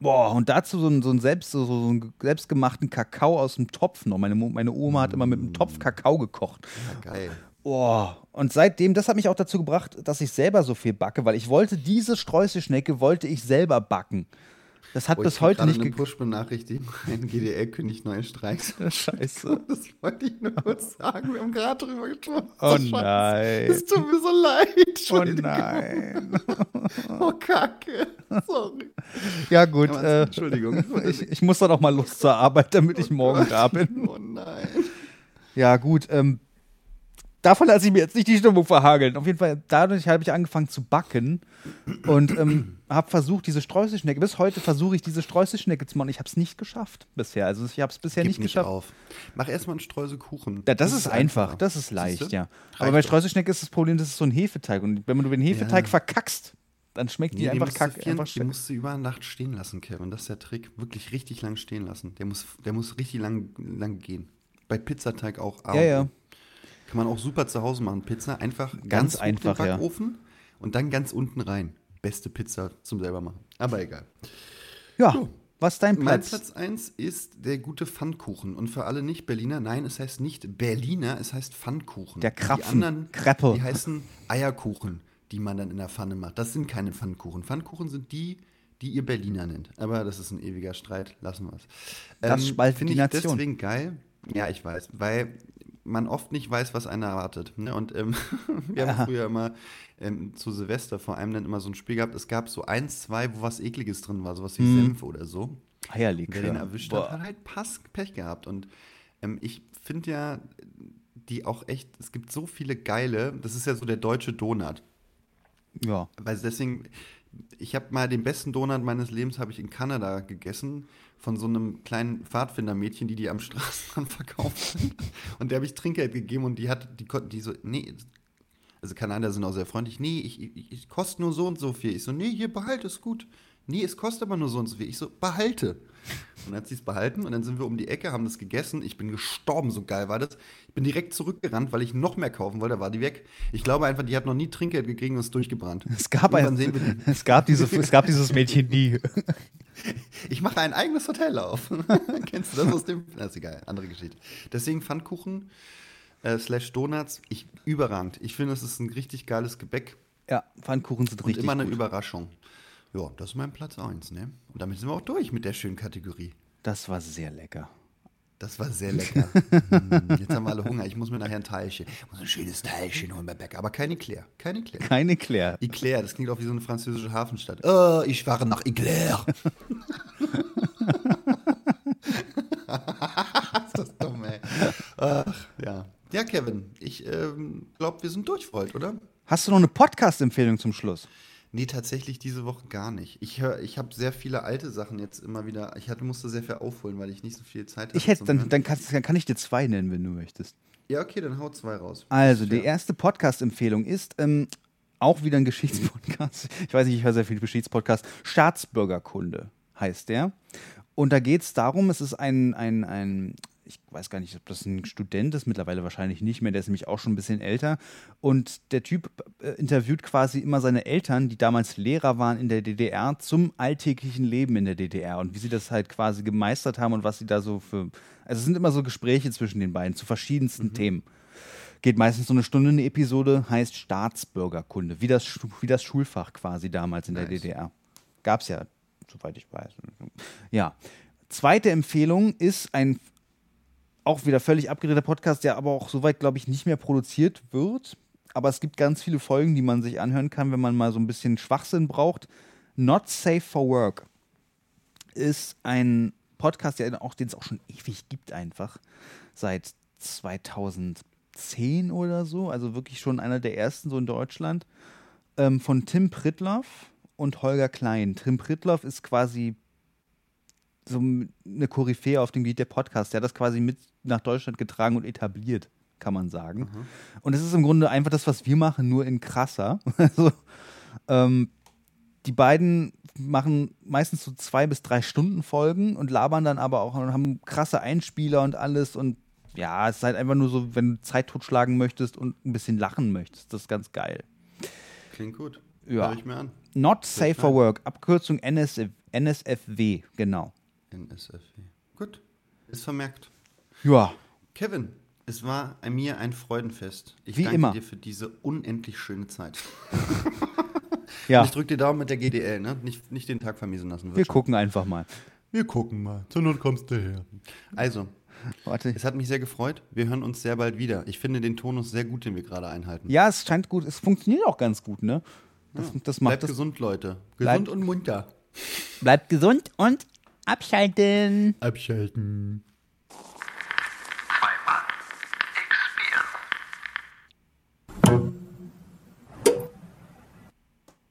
Boah, und dazu so einen, so einen, selbst, so, so einen selbstgemachten Kakao aus dem Topf noch. Meine, meine Oma hat immer mit einem Topf Kakao gekocht. Ja, geil. Boah. Und seitdem, das hat mich auch dazu gebracht, dass ich selber so viel backe, weil ich wollte diese Streuselschnecke, wollte ich selber backen. Das hat Oh, ich bis heute nicht eine geklappt. Push-Benachrichtigung. Ein GDL kündigt neue Streiks. Scheiße. Das wollte ich nur kurz sagen. Wir haben gerade drüber gesprochen. Oh scheiße. nein. Es tut mir so leid. Oh nein. Oh, Kacke. Sorry. Ja, gut. Ja, äh, Entschuldigung. ich, ich muss dann auch mal los zur Arbeit, damit ich morgen da bin. Oh nein. Ja, gut. Ähm, davon lasse ich mir jetzt nicht die Stimmung verhageln. Auf jeden Fall, dadurch habe ich angefangen zu backen und ähm, habe versucht, diese Streuselschnecke, bis heute versuche ich, diese Streuselschnecke zu machen. Ich habe es nicht geschafft bisher. Also ich habe es bisher Gib nicht nicht geschafft. auf. Mach erstmal einen Streuselkuchen. Ja, das, ist einfach, einfacher. das ist leicht, Siehste? ja. Aber Reicht bei doch. Streuselschnecke ist das Problem, das ist so ein Hefeteig. Und wenn du den Hefeteig Ja. verkackst, dann schmeckt die Nee, einfach musst du kacke. Einfach die musst du über Nacht stehen lassen, Kevin. Das ist der Trick. Wirklich richtig lang stehen lassen. Der muss, der muss richtig lang, lang gehen. Bei Pizzateig auch. Ja, ja. Kann man auch super zu Hause machen. Pizza einfach ganz, Ganz einfach, ja. Backofen und dann ganz unten rein. Beste Pizza zum selber machen. Aber egal. Ja, So, Was ist dein Mein Platz? Platz 1 ist der gute Pfannkuchen. Und für alle Nicht-Berliner, nein, es heißt nicht Berliner, es heißt Pfannkuchen. Der Die Krapfen, anderen, Kreppel. die heißen Eierkuchen, die man dann in der Pfanne macht. Das sind keine Pfannkuchen. Pfannkuchen sind die, die ihr Berliner nennt. Aber das ist ein ewiger Streit, lassen wir es. Das spaltet Finde die ich Nation. deswegen geil. Ja, ich weiß, weil man oft nicht weiß, was einer erwartet. Ne? Und ähm, wir haben früher immer ähm, zu Silvester vor allem dann immer so ein Spiel gehabt. Es gab so eins, zwei, wo was Ekliges drin war, sowas wie Mhm. Senf oder so. Eierlikör. Wer den erwischt Boah. hat, hat halt Pass Pech gehabt. Und ähm, ich finde ja, die auch echt, es gibt so viele geile, das ist ja so der deutsche Donut. Ja. Weil deswegen, ich habe mal den besten Donut meines Lebens habe ich in Kanada gegessen von so einem kleinen Pfadfindermädchen, die die am Straßenrand verkauft hat. Und der habe ich Trinkgeld gegeben und die hat, die konnten die so, nee, also Kanadier sind auch sehr freundlich, nee, ich, ich, ich koste nur so und so viel. Ich so, nee, hier behalte, ist gut. Nee, es kostet aber nur so und so viel. Ich so, behalte. Und dann hat sie es behalten und dann sind wir um die Ecke, haben das gegessen. Ich bin gestorben, so geil war das. Ich bin direkt zurückgerannt, weil ich noch mehr kaufen wollte, da war die weg. Ich glaube einfach, die hat noch nie Trinkgeld gekriegt und ist durchgebrannt. Es gab, ein, es, gab diese, es gab dieses Mädchen nie. Ich mache ein eigenes Hotel auf. Kennst du das aus dem? Das ist egal, andere Geschichte. Deswegen Pfannkuchen äh, slash Donuts, ich, überragend. Ich finde, es ist ein richtig geiles Gebäck Ja, Pfannkuchen sind und richtig immer eine gut. Überraschung. Ja, das ist mein Platz 1, ne? Und damit sind wir auch durch mit der schönen Kategorie. Das war sehr lecker. Das war sehr lecker. Mm, Jetzt haben wir alle Hunger. Ich muss mir nachher ein Teilchen, ich muss ein schönes Teilchen holen bei Bäcker. Aber kein Eclair. Kein Eclair. Keine Claire. Eclair, das klingt auch wie so eine französische Hafenstadt. Oh, ich fahre nach Eclair. ist das dumm, ey. Ach, ja. Ja, Kevin, ich ähm, glaube, wir sind durch für heute, oder? Hast du noch eine Podcast-Empfehlung zum Schluss? Nee, tatsächlich diese Woche gar nicht. Ich höre, ich habe sehr viele alte Sachen jetzt immer wieder. Ich hatte, musste sehr viel aufholen, weil ich nicht so viel Zeit hatte. Ich hätte, dann, dann, kannst, dann kann ich dir zwei nennen, wenn du möchtest. Ja, okay, dann hau zwei raus. Also, die erste Podcast-Empfehlung ist ähm, auch wieder ein Geschichtspodcast. Ich weiß nicht, ich höre sehr viel Geschichtspodcast. Staatsbürgerkunde heißt der. Und da geht es darum, es ist ein, ein, ein, ich weiß gar nicht, ob das ein Student ist, mittlerweile wahrscheinlich nicht mehr, der ist nämlich auch schon ein bisschen älter. Und der Typ äh, interviewt quasi immer seine Eltern, die damals Lehrer waren in der DDR, zum alltäglichen Leben in der DDR und wie sie das halt quasi gemeistert haben und was sie da so für. Also es sind immer so Gespräche zwischen den beiden zu verschiedensten Themen. Geht meistens so eine Stunde eine Episode, heißt Staatsbürgerkunde, wie das, wie das Schulfach quasi damals in der Nice. DDR. Gab es ja, soweit ich weiß. Ja. Zweite Empfehlung ist ein auch wieder völlig abgedrehter Podcast, der aber auch soweit, glaube ich, nicht mehr produziert wird. Aber es gibt ganz viele Folgen, die man sich anhören kann, wenn man mal so ein bisschen Schwachsinn braucht. Not Safe for Work ist ein Podcast, auch, den es auch schon ewig gibt, einfach. Seit 2010 oder so. Also wirklich schon einer der ersten so in Deutschland. Ähm, von Tim Pritloff und Holger Klein. Tim Pritloff ist quasi so eine Koryphäe auf dem Gebiet der Podcast. Der hat das quasi mit nach Deutschland getragen und etabliert, kann man sagen. Und es ist im Grunde einfach das, was wir machen, nur in krasser. Also, ähm, die beiden machen meistens so zwei bis drei Stunden Folgen und labern dann aber auch und haben krasse Einspieler und alles. Und ja, es ist halt einfach nur so, wenn du Zeit totschlagen möchtest und ein bisschen lachen möchtest. Das ist ganz geil. Klingt gut. Ja. Hör ich mir an. Not Safe for. Work, Abkürzung NSF, NSFW, genau. NSFW. Gut. Ist vermerkt. Ja, Kevin, es war mir ein Freudenfest. Ich Wie danke immer. dir für diese unendlich schöne Zeit. ja. Und ich drücke dir Daumen mit der GDL, ne? Nicht, nicht den Tag vermiesen lassen. Wir schon. gucken einfach mal. Wir gucken mal. Zur Not kommst du her. Also, Warte. es hat mich sehr gefreut. Wir hören uns sehr bald wieder. Ich finde den Tonus sehr gut, den wir gerade einhalten. Ja, es scheint gut. Es funktioniert auch ganz gut, ne? Das, das macht Bleibt das. gesund, Leute. Bleibt- Gesund und munter. Bleibt gesund und abschalten. Abschalten.